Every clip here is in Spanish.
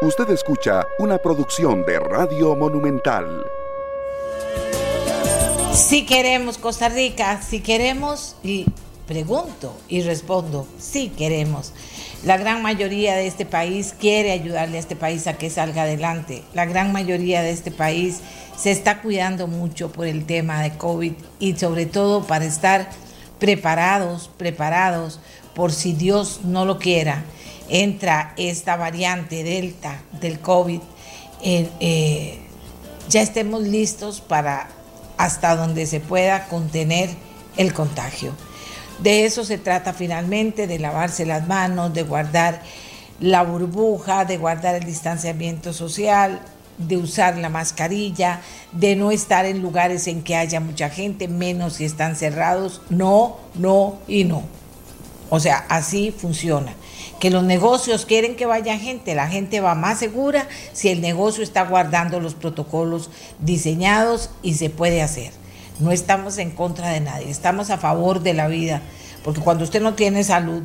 Usted escucha una producción de Radio Monumental. Si queremos Costa Rica, si queremos, y pregunto y respondo, si queremos. La gran mayoría de este país quiere ayudarle a este país a que salga adelante. La gran mayoría de este país se está cuidando mucho por el tema de COVID y sobre todo para estar preparados, preparados por si Dios no lo quiera entra esta variante delta del COVID, eh, eh, ya estemos listos para hasta donde se pueda contener el contagio. De eso se trata finalmente, de lavarse las manos, de guardar la burbuja, de guardar el distanciamiento social, de usar la mascarilla, de no estar en lugares en que haya mucha gente, menos si están cerrados. No, no y no. O sea, así funciona que los negocios quieren que vaya gente, la gente va más segura si el negocio está guardando los protocolos diseñados y se puede hacer. No estamos en contra de nadie, estamos a favor de la vida, porque cuando usted no tiene salud,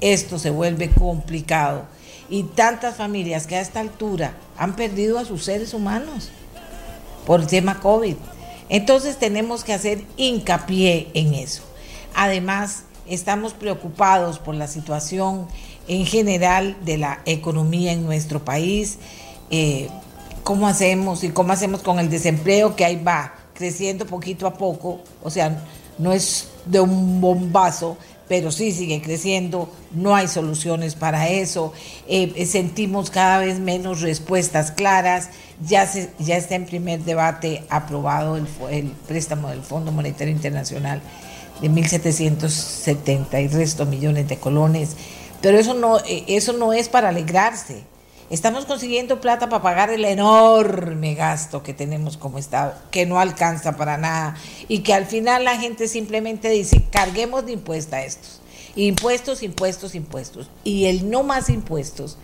esto se vuelve complicado. Y tantas familias que a esta altura han perdido a sus seres humanos por el tema COVID. Entonces tenemos que hacer hincapié en eso. Además, estamos preocupados por la situación en general de la economía en nuestro país, eh, cómo hacemos y cómo hacemos con el desempleo que ahí va creciendo poquito a poco, o sea, no es de un bombazo, pero sí sigue creciendo, no hay soluciones para eso, eh, sentimos cada vez menos respuestas claras, ya, se, ya está en primer debate aprobado el, el préstamo del Fondo Monetario Internacional de 1.770 y resto millones de colones. Pero eso no, eh, eso no es para alegrarse. Estamos consiguiendo plata para pagar el enorme gasto que tenemos como Estado, que no alcanza para nada y que al final la gente simplemente dice, carguemos de impuestos a estos. Impuestos, impuestos, impuestos. Y el no más impuestos,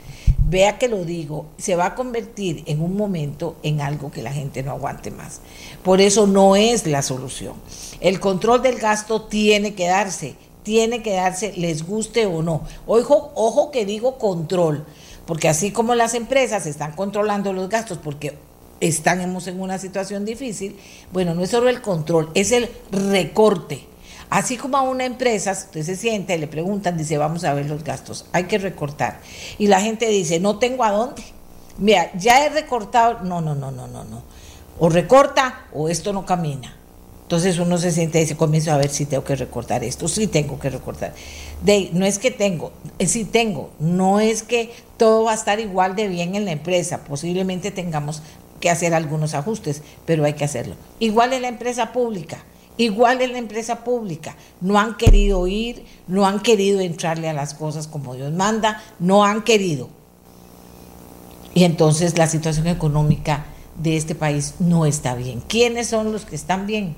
vea que lo digo, se va a convertir en un momento en algo que la gente no aguante más. Por eso no es la solución. El control del gasto tiene que darse, tiene que darse, les guste o no. Ojo, ojo que digo control, porque así como las empresas están controlando los gastos porque estamos en una situación difícil, bueno, no es solo el control, es el recorte. Así como a una empresa, usted se siente, le preguntan, dice, vamos a ver los gastos, hay que recortar. Y la gente dice, no tengo a dónde. Mira, ya he recortado, no, no, no, no, no, no. O recorta o esto no camina. Entonces uno se siente y dice, comienzo a ver si tengo que recortar esto, sí tengo que recortar. De, no es que tengo, es sí tengo, no es que todo va a estar igual de bien en la empresa, posiblemente tengamos que hacer algunos ajustes, pero hay que hacerlo. Igual en la empresa pública, igual en la empresa pública, no han querido ir, no han querido entrarle a las cosas como Dios manda, no han querido. Y entonces la situación económica de este país no está bien. ¿Quiénes son los que están bien?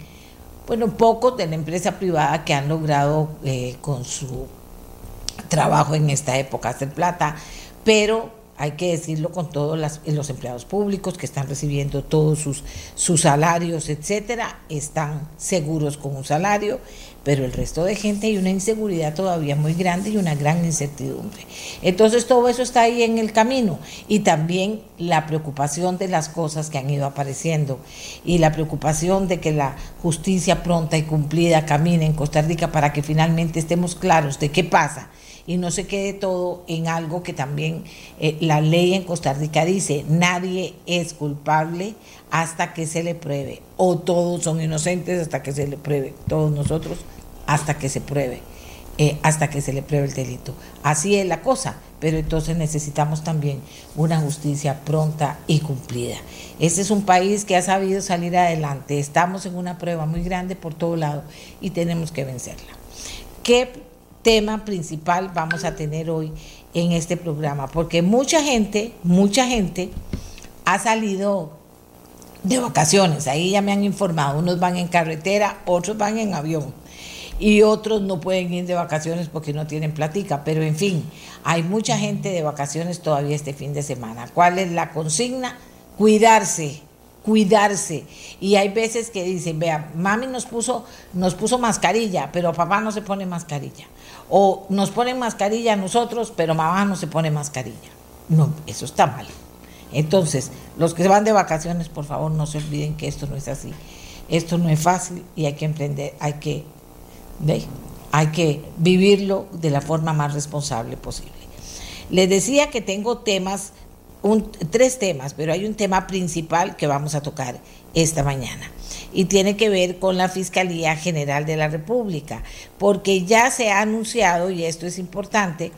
Bueno, pocos de la empresa privada que han logrado eh, con su trabajo en esta época hacer plata, pero hay que decirlo con todos los empleados públicos que están recibiendo todos sus salarios, etcétera, están seguros con un salario, pero el resto de gente hay una inseguridad todavía muy grande y una gran incertidumbre. Entonces todo eso está ahí en el camino y también la preocupación de las cosas que han ido apareciendo y la preocupación de que la justicia pronta y cumplida camine en Costa Rica para que finalmente estemos claros de qué pasa y no se quede todo en algo que también eh, la ley en Costa Rica dice, nadie es culpable hasta que se le pruebe, o todos son inocentes hasta que se le pruebe, todos nosotros hasta que se pruebe. Eh, hasta que se le pruebe el delito. Así es la cosa, pero entonces necesitamos también una justicia pronta y cumplida. Este es un país que ha sabido salir adelante, estamos en una prueba muy grande por todo lado y tenemos que vencerla. ¿Qué tema principal vamos a tener hoy en este programa, porque mucha gente, mucha gente ha salido de vacaciones, ahí ya me han informado, unos van en carretera, otros van en avión y otros no pueden ir de vacaciones porque no tienen platica, pero en fin, hay mucha gente de vacaciones todavía este fin de semana. ¿Cuál es la consigna? Cuidarse, cuidarse. Y hay veces que dicen, vea, mami nos puso, nos puso mascarilla, pero papá no se pone mascarilla. O nos ponen mascarilla nosotros, pero mamá no se pone mascarilla. No, eso está mal. Entonces, los que se van de vacaciones, por favor, no se olviden que esto no es así. Esto no es fácil y hay que emprender, hay que, hay que vivirlo de la forma más responsable posible. Les decía que tengo temas, tres temas, pero hay un tema principal que vamos a tocar esta mañana y tiene que ver con la Fiscalía General de la República, porque ya se ha anunciado, y esto es importante,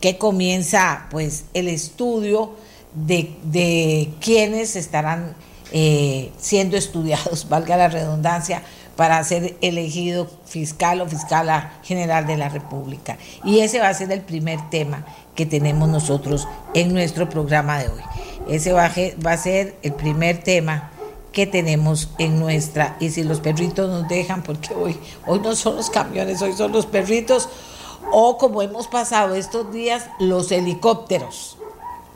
que comienza pues el estudio de, de quienes estarán eh, siendo estudiados, valga la redundancia, para ser elegido fiscal o fiscala general de la República. Y ese va a ser el primer tema que tenemos nosotros en nuestro programa de hoy. Ese va a ser el primer tema que tenemos en nuestra, y si los perritos nos dejan, porque hoy, hoy no son los camiones, hoy son los perritos, o como hemos pasado estos días, los helicópteros.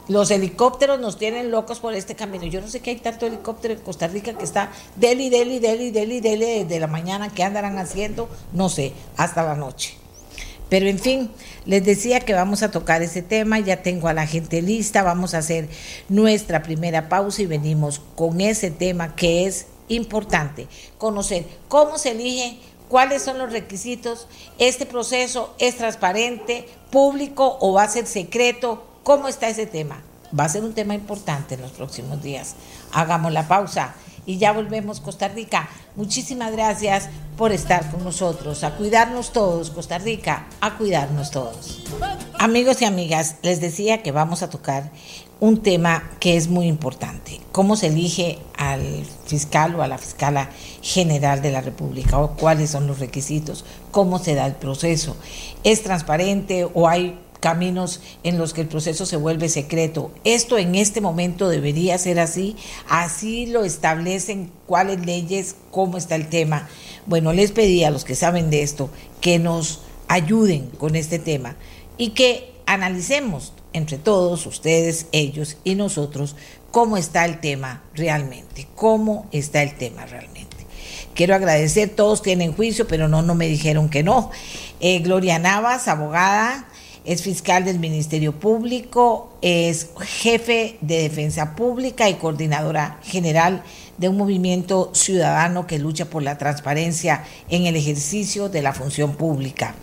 Los helicópteros nos tienen locos por este camino. Yo no sé qué hay tanto helicóptero en Costa Rica que está deli, deli, deli, deli, deli desde la mañana. ¿Qué andarán haciendo? No sé, hasta la noche. Pero en fin, les decía que vamos a tocar ese tema, ya tengo a la gente lista, vamos a hacer nuestra primera pausa y venimos con ese tema que es importante, conocer cómo se elige, cuáles son los requisitos, este proceso es transparente, público o va a ser secreto, cómo está ese tema. Va a ser un tema importante en los próximos días. Hagamos la pausa y ya volvemos Costa Rica. Muchísimas gracias por estar con nosotros. A cuidarnos todos, Costa Rica, a cuidarnos todos. Amigos y amigas, les decía que vamos a tocar un tema que es muy importante. ¿Cómo se elige al fiscal o a la fiscala general de la República? ¿O cuáles son los requisitos? ¿Cómo se da el proceso? ¿Es transparente o hay caminos en los que el proceso se vuelve secreto. Esto en este momento debería ser así, así lo establecen cuáles leyes, cómo está el tema. Bueno, les pedí a los que saben de esto que nos ayuden con este tema y que analicemos entre todos, ustedes, ellos y nosotros, cómo está el tema realmente, cómo está el tema realmente. Quiero agradecer, todos tienen juicio, pero no, no me dijeron que no. Eh, Gloria Navas, abogada, es fiscal del Ministerio Público, es jefe de Defensa Pública y coordinadora general de un movimiento ciudadano que lucha por la transparencia en el ejercicio de la función pública.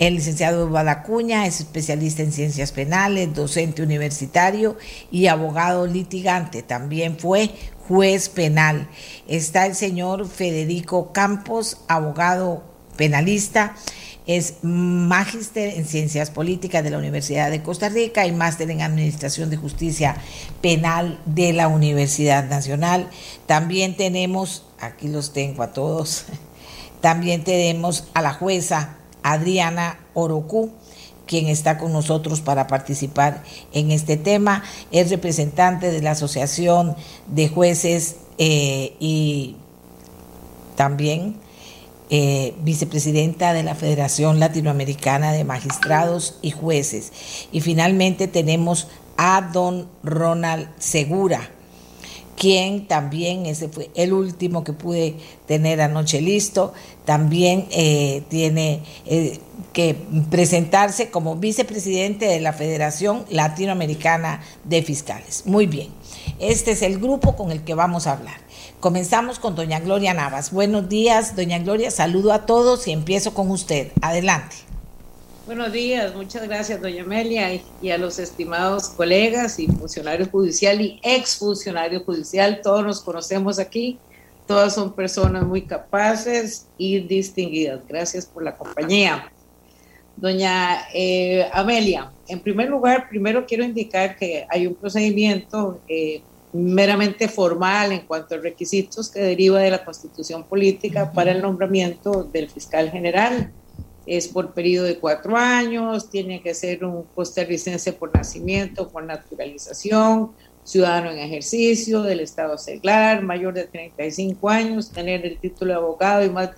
El licenciado Balacuña es especialista en ciencias penales, docente universitario y abogado litigante. También fue juez penal. Está el señor Federico Campos, abogado penalista es magíster en Ciencias Políticas de la Universidad de Costa Rica y máster en Administración de Justicia Penal de la Universidad Nacional. También tenemos, aquí los tengo a todos, también tenemos a la jueza Adriana Orocu, quien está con nosotros para participar en este tema. Es representante de la Asociación de Jueces eh, y también eh, vicepresidenta de la Federación Latinoamericana de Magistrados y Jueces. Y finalmente tenemos a don Ronald Segura, quien también, ese fue el último que pude tener anoche listo, también eh, tiene eh, que presentarse como vicepresidente de la Federación Latinoamericana de Fiscales. Muy bien, este es el grupo con el que vamos a hablar. Comenzamos con doña Gloria Navas. Buenos días, doña Gloria. Saludo a todos y empiezo con usted. Adelante. Buenos días, muchas gracias, doña Amelia, y a los estimados colegas y funcionarios judicial y ex funcionario judicial. Todos nos conocemos aquí. Todas son personas muy capaces y distinguidas. Gracias por la compañía. Doña eh, Amelia, en primer lugar, primero quiero indicar que hay un procedimiento eh, meramente formal en cuanto a requisitos que deriva de la constitución política para el nombramiento del fiscal general. Es por periodo de cuatro años, tiene que ser un costarricense por nacimiento, por naturalización, ciudadano en ejercicio del Estado seglar, mayor de 35 años, tener el título de abogado y más,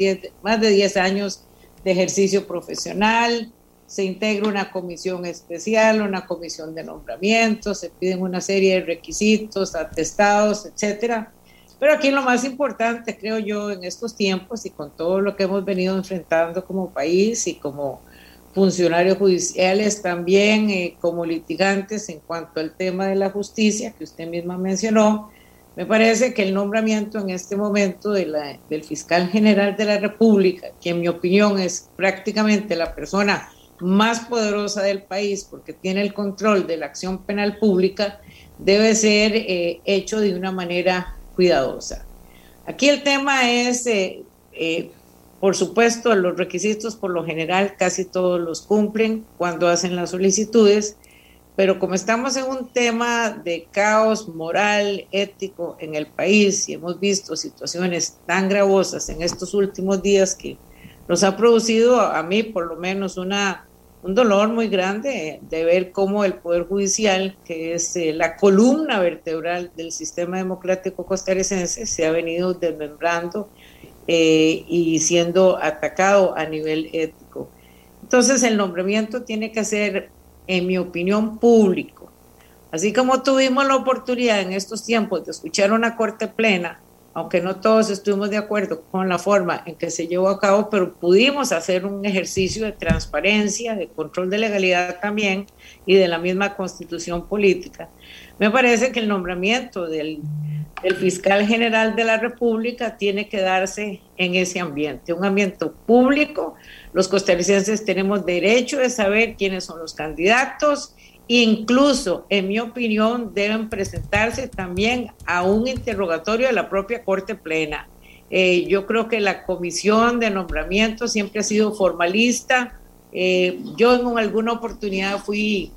más de 10 años de ejercicio profesional, se integra una comisión especial, una comisión de nombramiento, se piden una serie de requisitos, atestados, etcétera. Pero aquí lo más importante, creo yo, en estos tiempos y con todo lo que hemos venido enfrentando como país y como, funcionarios judiciales también eh, como litigantes en cuanto al tema de la justicia que usted misma mencionó. Me parece que el nombramiento en este momento del fiscal general de la República, que en mi opinión es prácticamente la persona más poderosa del país porque tiene el control de la acción penal pública, debe ser eh, hecho de una manera cuidadosa. Aquí el tema es, eh, eh, por supuesto, los requisitos por lo general casi todos los cumplen cuando hacen las solicitudes, pero como estamos en un tema de caos moral, ético en el país y hemos visto situaciones tan gravosas en estos últimos días que nos ha producido a mí por lo menos una un dolor muy grande de ver cómo el Poder Judicial, que es eh, la columna vertebral del sistema democrático costarricense, se ha venido desmembrando eh, y siendo atacado a nivel ético. Entonces el nombramiento tiene que ser, en mi opinión, público. Así como tuvimos la oportunidad en estos tiempos de escuchar una corte plena, aunque no todos estuvimos de acuerdo con la forma en que se llevó a cabo, pero pudimos hacer un ejercicio de transparencia, de control de legalidad también y de la misma constitución política. Me parece que el nombramiento del, fiscal general de la República tiene que darse en ese ambiente, un ambiente público. Los costarricenses tenemos derecho de saber quiénes son los candidatos Incluso, en mi opinión, deben presentarse también a un interrogatorio de la propia Corte Plena. Eh, yo creo que la comisión de nombramiento siempre ha sido formalista. Eh, yo en alguna oportunidad fui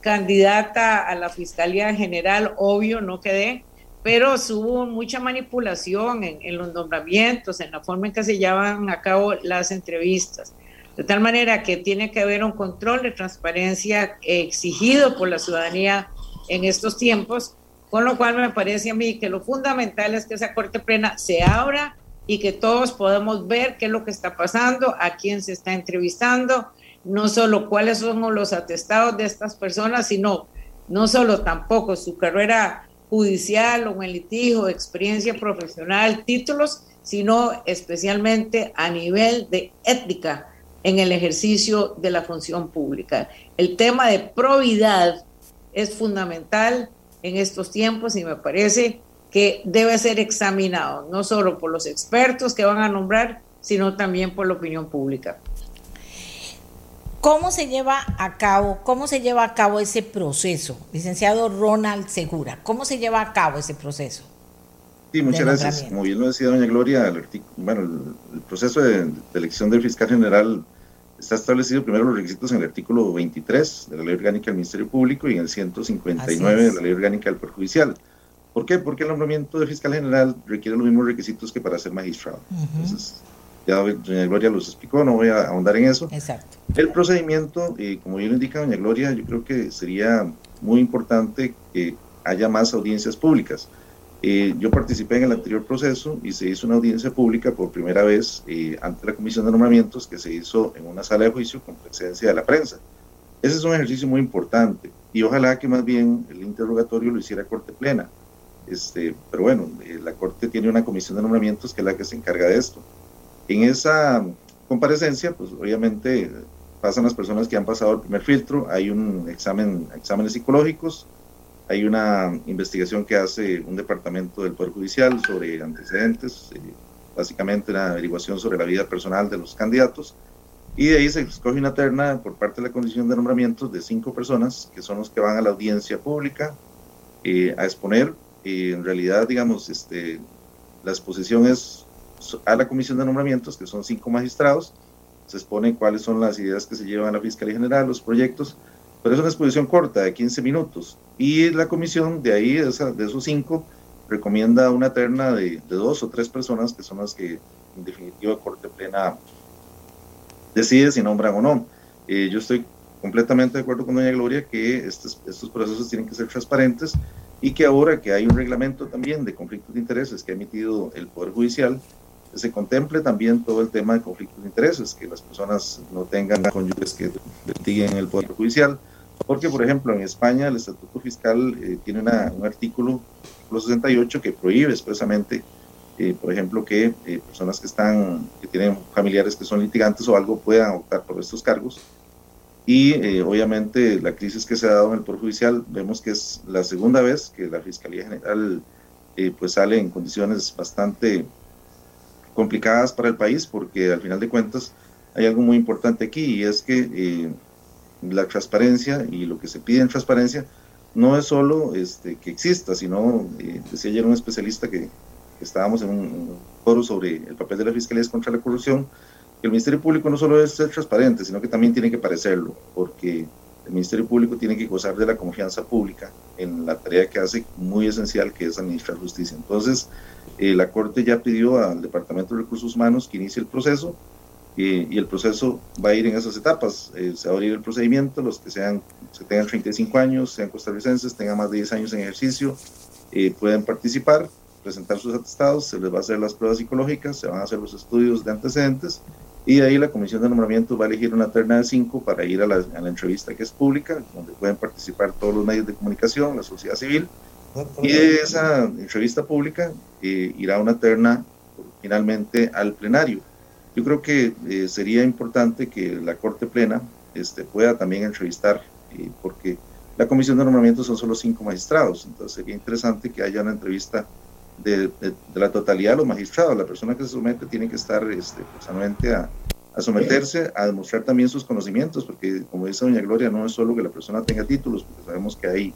candidata a la Fiscalía General, obvio, no quedé, pero hubo mucha manipulación en, en, los nombramientos, en la forma en que se llevan a cabo las entrevistas. De tal manera que tiene que haber un control de transparencia exigido por la ciudadanía en estos tiempos, con lo cual me parece a mí que lo fundamental es que esa corte plena se abra y que todos podamos ver qué es lo que está pasando, a quién se está entrevistando, no solo cuáles son los atestados de estas personas, sino no solo tampoco su carrera judicial o en litigio, experiencia profesional, títulos, sino especialmente a nivel de ética en el ejercicio de la función pública. El tema de probidad es fundamental en estos tiempos y me parece que debe ser examinado, no solo por los expertos que van a nombrar, sino también por la opinión pública. ¿Cómo se lleva a cabo, cómo se lleva a cabo ese proceso? Licenciado Ronald Segura, ¿cómo se lleva a cabo ese proceso? Sí, muchas gracias. Como bien lo decía doña Gloria, el, bueno, el, proceso de, de, elección del fiscal general está establecido primero los requisitos en el artículo 23 de la Ley Orgánica del Ministerio Público y en el 159 de la Ley Orgánica del Poder Judicial. ¿Por qué? Porque el nombramiento de fiscal general requiere los mismos requisitos que para ser magistrado. Entonces, ya doña Gloria los explicó, no voy a ahondar en eso. Exacto. El procedimiento, eh, como bien lo indica doña Gloria, yo creo que sería muy importante que haya más audiencias públicas. Eh, yo participé en el anterior proceso y se hizo una audiencia pública por primera vez eh, ante la Comisión de Nombramientos que se hizo en una sala de juicio con presencia de la prensa. Ese es un ejercicio muy importante y ojalá que más bien el interrogatorio lo hiciera Corte Plena. Este, pero bueno, eh, la Corte tiene una comisión de nombramientos que es la que se encarga de esto. En esa comparecencia, pues obviamente pasan las personas que han pasado el primer filtro, hay un examen, exámenes psicológicos, hay una investigación que hace un departamento del Poder Judicial sobre antecedentes, eh, básicamente una averiguación sobre la vida personal de los candidatos, y de ahí se escoge una terna por parte de la Comisión de Nombramientos de cinco personas, que son los que van a la audiencia pública eh, a exponer. Eh, en realidad, digamos, este, la exposición es a la Comisión de Nombramientos, que son cinco magistrados, se expone cuáles son las ideas que se llevan a la Fiscalía General, los proyectos, pero es una exposición corta de 15 minutos. Y la comisión de ahí, de, esos cinco, recomienda una terna de, dos o tres personas que son las que en definitiva Corte Plena decide si nombran o no. Eh, yo estoy completamente de acuerdo con doña Gloria que estos, estos procesos tienen que ser transparentes y que ahora que hay un reglamento también de conflictos de intereses que ha emitido el Poder Judicial, se contemple también todo el tema de conflictos de intereses, que las personas no tengan cónyuges que litiguen en el Poder Judicial, porque, por ejemplo, en España el Estatuto Fiscal eh, tiene un artículo, artículo 68, que prohíbe expresamente, eh, por ejemplo, que eh, personas que están, que tienen familiares que son litigantes o algo puedan optar por estos cargos. y obviamente la crisis que se ha dado en el Poder Judicial, vemos que es la segunda vez que la Fiscalía General pues sale en condiciones bastante complicadas para el país, porque al final de cuentas hay algo muy importante aquí y es que la transparencia y lo que se pide en transparencia no es solo este, que exista, sino, decía ayer un especialista que, que estábamos en un foro sobre el papel de la Fiscalía contra la corrupción, el Ministerio Público no solo es ser transparente, sino que también tiene que parecerlo, porque el Ministerio Público tiene que gozar de la confianza pública en la tarea que hace muy esencial, que es administrar justicia. Entonces, eh, la Corte ya pidió al Departamento de Recursos Humanos que inicie el proceso eh, y el proceso va a ir en esas etapas. Eh, se va a abrir el procedimiento, los que sean, se tengan 35 años, sean costarricenses, tengan más de 10 años en ejercicio, pueden participar, presentar sus atestados, se les va a hacer las pruebas psicológicas, se van a hacer los estudios de antecedentes y de ahí la comisión de nombramiento va a elegir una terna de cinco para ir a la, entrevista que es pública, donde pueden participar todos los medios de comunicación, la sociedad civil. Y de esa entrevista pública eh, irá una terna finalmente al plenario. Yo creo que eh, sería importante que la Corte Plena este, pueda también entrevistar, eh, porque la comisión de nombramiento son solo cinco magistrados, entonces sería interesante que haya una entrevista de, la totalidad de los magistrados. La persona que se somete tiene que estar este, personalmente a, a, someterse, a demostrar también sus conocimientos, porque como dice doña Gloria, no es solo que la persona tenga títulos, porque sabemos que hay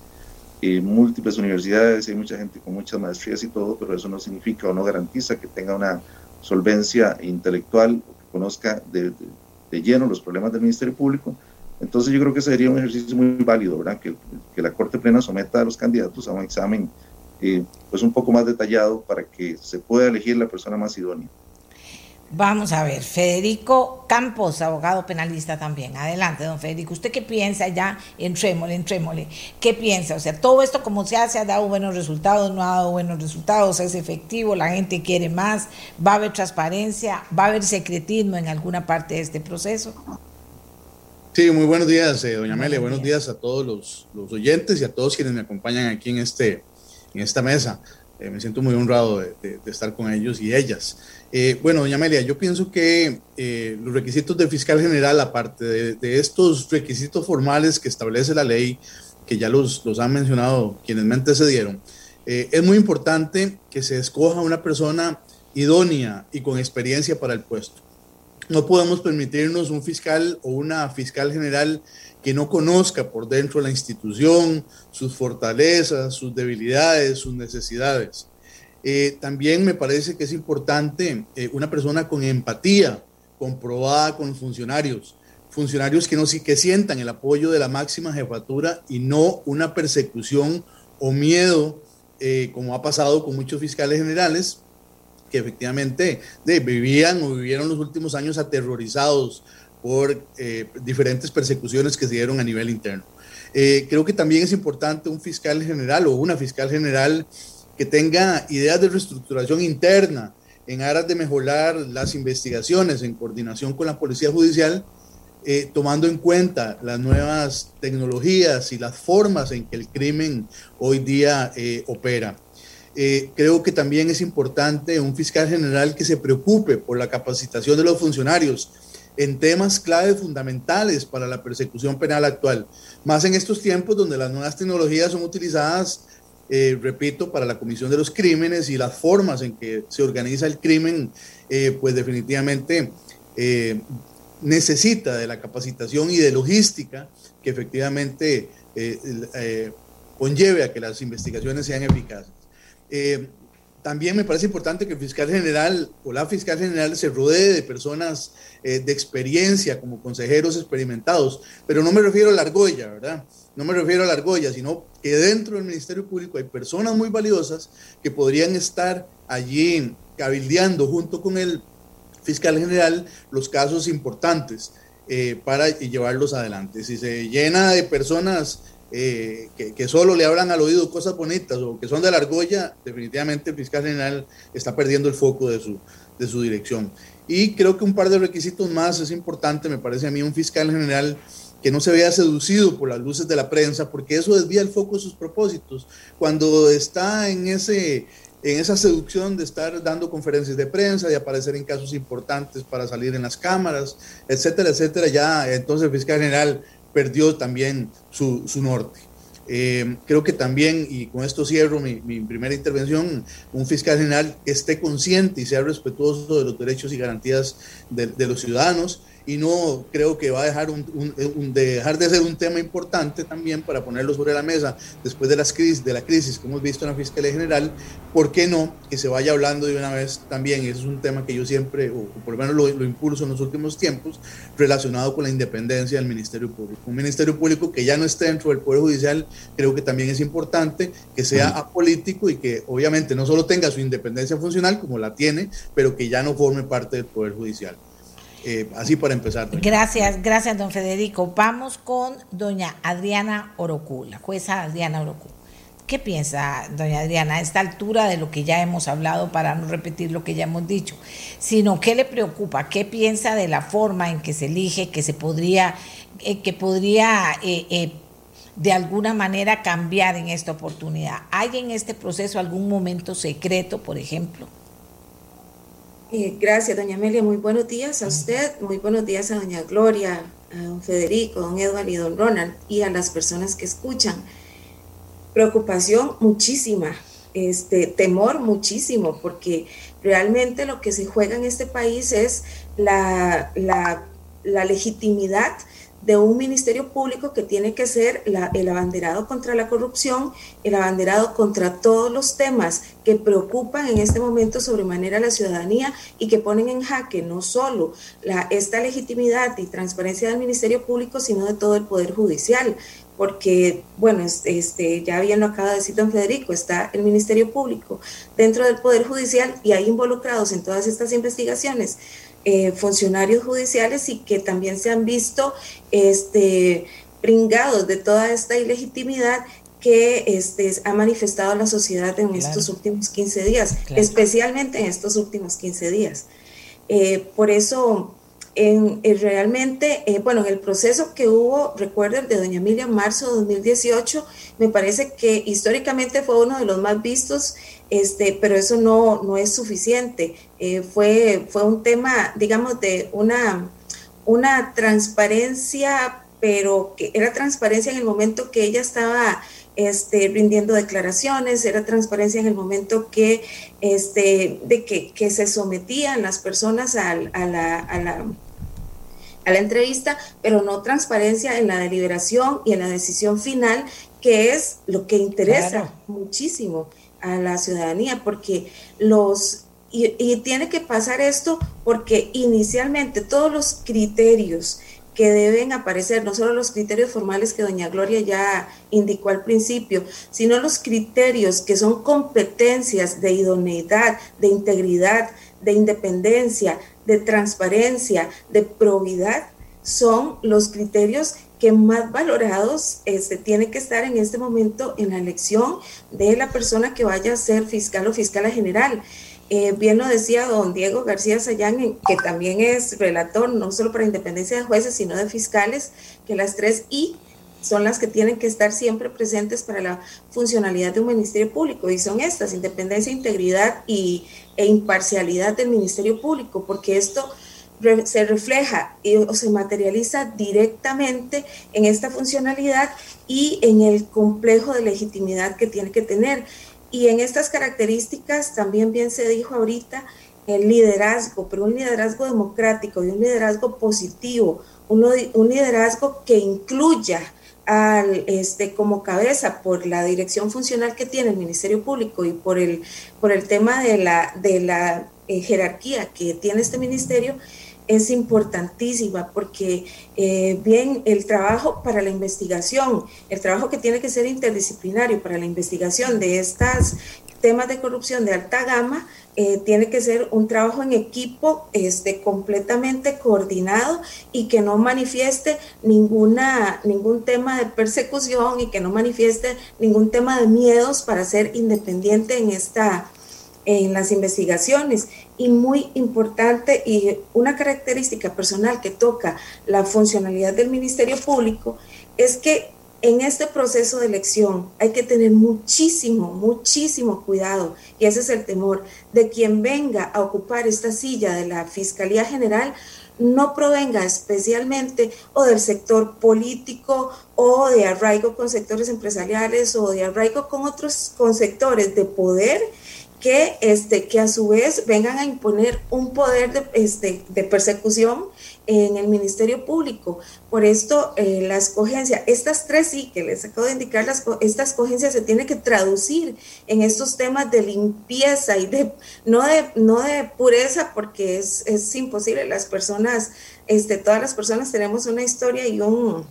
eh, múltiples universidades, hay mucha gente con muchas maestrías y todo, pero eso no significa o no garantiza que tenga una solvencia intelectual conozca de, de, lleno los problemas del Ministerio Público. Entonces yo creo que sería un ejercicio muy válido, ¿verdad? Que, que la Corte Plena someta a los candidatos a un examen eh, pues un poco más detallado para que se pueda elegir la persona más idónea. Vamos a ver, Federico Campos, abogado penalista también. Adelante, don Federico. ¿Usted qué piensa ya? Entrémosle, entrémosle. ¿Qué piensa? O sea, todo esto como se hace ha dado buenos resultados, no ha dado buenos resultados, es efectivo, la gente quiere más, va a haber transparencia, va a haber secretismo en alguna parte de este proceso. Sí, muy buenos días, eh, doña Amelia. Buenos días a todos los, los oyentes y a todos quienes me acompañan aquí en este en esta mesa. Eh, me siento muy honrado de, estar con ellos y ellas. Eh, bueno, doña Amelia, yo pienso que eh, los requisitos del fiscal general, aparte de, estos requisitos formales que establece la ley, que ya los, han mencionado quienes me antecedieron, es muy importante que se escoja una persona idónea y con experiencia para el puesto. No podemos permitirnos un fiscal o una fiscal general que no conozca por dentro la institución, sus fortalezas, sus debilidades, sus necesidades. Eh, también me parece que es importante eh, una persona con empatía, comprobada con funcionarios, funcionarios que, no, que sientan el apoyo de la máxima jefatura y no una persecución o miedo, eh, como ha pasado con muchos fiscales generales, que efectivamente vivían o vivieron los últimos años aterrorizados por diferentes persecuciones que se dieron a nivel interno. Creo que también es importante un fiscal general o una fiscal general que tenga ideas de reestructuración interna en aras de mejorar las investigaciones en coordinación con la Policía Judicial, eh, tomando en cuenta las nuevas tecnologías y las formas en que el crimen hoy día opera. creo que también es importante un fiscal general que se preocupe por la capacitación de los funcionarios, en temas claves fundamentales para la persecución penal actual, más en estos tiempos donde las nuevas tecnologías son utilizadas, eh, repito, para la comisión de los crímenes y las formas en que se organiza el crimen, eh, pues definitivamente eh, necesita de la capacitación y de logística que efectivamente conlleve a que las investigaciones sean eficaces. También me parece importante que el fiscal general o la fiscal general se rodee de personas de experiencia como consejeros experimentados, pero no me refiero a la argolla, ¿verdad? No me refiero a la argolla, sino que dentro del Ministerio Público hay personas muy valiosas que podrían estar allí cabildeando junto con el fiscal general los casos importantes eh, para llevarlos adelante. Si se llena de personas eh, que, solo le hablan al oído cosas bonitas o que son de la argolla, definitivamente el fiscal general está perdiendo el foco de su, de su dirección. Y creo que un par de requisitos más es importante, me parece a mí, un fiscal general que no se vea seducido por las luces de la prensa, porque eso desvía el foco de sus propósitos. Cuando está en, ese, en esa seducción de estar dando conferencias de prensa, de aparecer en casos importantes para salir en las cámaras, etcétera, etcétera, ya entonces el fiscal general perdió también su, su norte. Eh, creo que también, y con esto cierro mi, primera intervención, un fiscal general esté consciente y sea respetuoso de los derechos y garantías de los ciudadanos y no creo que va a dejar, un, un, dejar de ser un tema importante también para ponerlo sobre la mesa después de, las crisis, de la crisis que hemos visto en la Fiscalía General, ¿por qué no que se vaya hablando de una vez también? Y eso es un tema que yo siempre, o por lo menos lo, lo, impulso en los últimos tiempos, relacionado con la independencia del Ministerio Público. Un Ministerio Público que ya no esté dentro del Poder Judicial, creo que también es importante que sea apolítico y que obviamente no solo tenga su independencia funcional, como la tiene, pero que ya no forme parte del Poder Judicial. Eh, así para empezar. Gracias, gracias, don Federico. Vamos con doña Adriana Orocu, la jueza Adriana Orocu. ¿Qué piensa, doña Adriana, a esta altura de lo que ya hemos hablado, para no repetir lo que ya hemos dicho, sino qué le preocupa, qué piensa de la forma en que se elige, que se podría, eh, que podría eh, de alguna manera cambiar en esta oportunidad? ¿Hay en este proceso algún momento secreto, por ejemplo? Eh, gracias, doña Amelia. Muy buenos días a usted, muy buenos días a doña Gloria, a don Federico, don Edward y don Ronald y a las personas que escuchan. Preocupación muchísima, este temor muchísimo, porque realmente lo que se juega en este país es la, la, la legitimidad de un ministerio público que tiene que ser el abanderado contra la corrupción, el abanderado contra todos los temas que preocupan en este momento sobremanera a la ciudadanía y que ponen en jaque no solo la, esta legitimidad y transparencia del ministerio público, sino de todo el poder judicial. Porque, bueno, este, ya bien lo acaba de decir don Federico, está el Ministerio Público dentro del Poder Judicial y hay involucrados en todas estas investigaciones eh, funcionarios judiciales y que también se han visto este, pringados de toda esta ilegitimidad que este, ha manifestado la sociedad en claro. estos últimos 15 días, claro. especialmente en estos últimos 15 días. Eh, por eso, en, en realmente, eh, bueno, en el proceso que hubo, recuerden, de doña Emilia en marzo de 2018, me parece que históricamente fue uno de los más vistos este, pero eso no, no es suficiente. Eh, fue, fue un tema, digamos, de una, una transparencia, pero que era transparencia en el momento que ella estaba este, rindiendo declaraciones, era transparencia en el momento que, este, de que, que se sometían las personas a, a, la, a, la, a la entrevista, pero no transparencia en la deliberación y en la decisión final, que es lo que interesa claro. muchísimo a la ciudadanía, porque los, y, tiene que pasar esto porque inicialmente todos los criterios que deben aparecer, no solo los criterios formales que doña Gloria ya indicó al principio, sino los criterios que son competencias de idoneidad, de integridad, de independencia, de transparencia, de probidad, son los criterios que más valorados este, tiene que estar en este momento en la elección de la persona que vaya a ser fiscal o fiscal general. Eh, bien lo decía don Diego García Sayán, que también es relator no solo para independencia de jueces, sino de fiscales, que las tres I son las que tienen que estar siempre presentes para la funcionalidad de un ministerio público y son estas, independencia, integridad y, e imparcialidad del ministerio público, porque esto se refleja y, o se materializa directamente en esta funcionalidad y en el complejo de legitimidad que tiene que tener. Y en estas características también bien se dijo ahorita el liderazgo, pero un liderazgo democrático y un liderazgo positivo, uno, un liderazgo que incluya al, este, como cabeza por la dirección funcional que tiene el Ministerio Público y por el, por el tema de la, de la eh, jerarquía que tiene este ministerio, es importantísima porque eh, bien el trabajo para la investigación, el trabajo que tiene que ser interdisciplinario para la investigación de estos temas de corrupción de alta gama, eh, tiene que ser un trabajo en equipo este, completamente coordinado y que no manifieste ninguna, ningún tema de persecución y que no manifieste ningún tema de miedos para ser independiente en esta en las investigaciones y muy importante y una característica personal que toca la funcionalidad del Ministerio Público es que en este proceso de elección hay que tener muchísimo, muchísimo cuidado, y ese es el temor, de quien venga a ocupar esta silla de la Fiscalía General, no provenga especialmente o del sector político o de arraigo con sectores empresariales o de arraigo con otros con sectores de poder que, este, que a su vez vengan a imponer un poder de, este, de persecución en el Ministerio Público. Por esto, eh, la escogencia, estas tres sí que les acabo de indicar, las, esta escogencia se tiene que traducir en estos temas de limpieza y de, no de, no de pureza, porque es, es imposible, las personas, este, todas las personas tenemos una historia y un,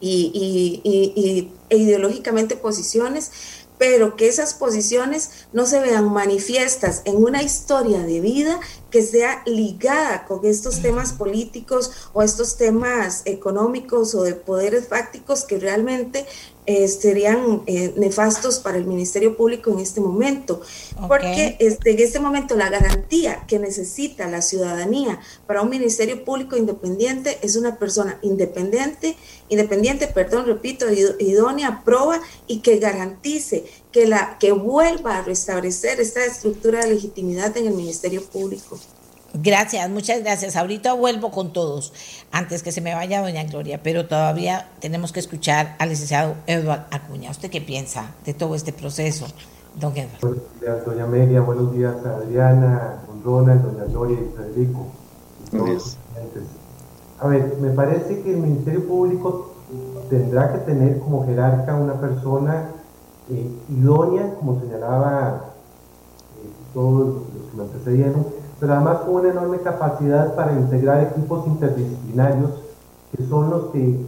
y, y, e ideológicamente posiciones, pero que esas posiciones no se vean manifiestas en una historia de vida que sea ligada con estos temas políticos o estos temas económicos o de poderes fácticos que realmente eh, serían eh, nefastos para el Ministerio Público en este momento. Porque este, en este momento la garantía que necesita la ciudadanía para un Ministerio Público independiente es una persona independiente, independiente, perdón, repito, idónea, proba y que garantice que, la, que vuelva a restablecer esta estructura de legitimidad en el Ministerio Público. Gracias, muchas gracias. Ahorita vuelvo con todos, antes que se me vaya doña Gloria, pero todavía tenemos que escuchar al licenciado Eduardo Acuña. ¿Usted qué piensa de todo este proceso, don Eduardo? Buenos días, doña Amelia, buenos días a Adriana, don Ronald, doña Gloria y Federico. A ver, me parece que el Ministerio Público tendrá que tener como jerarca una persona eh, idónea, como señalaba eh, todos los que me antecedieron, pero además con una enorme capacidad para integrar equipos interdisciplinarios que son los que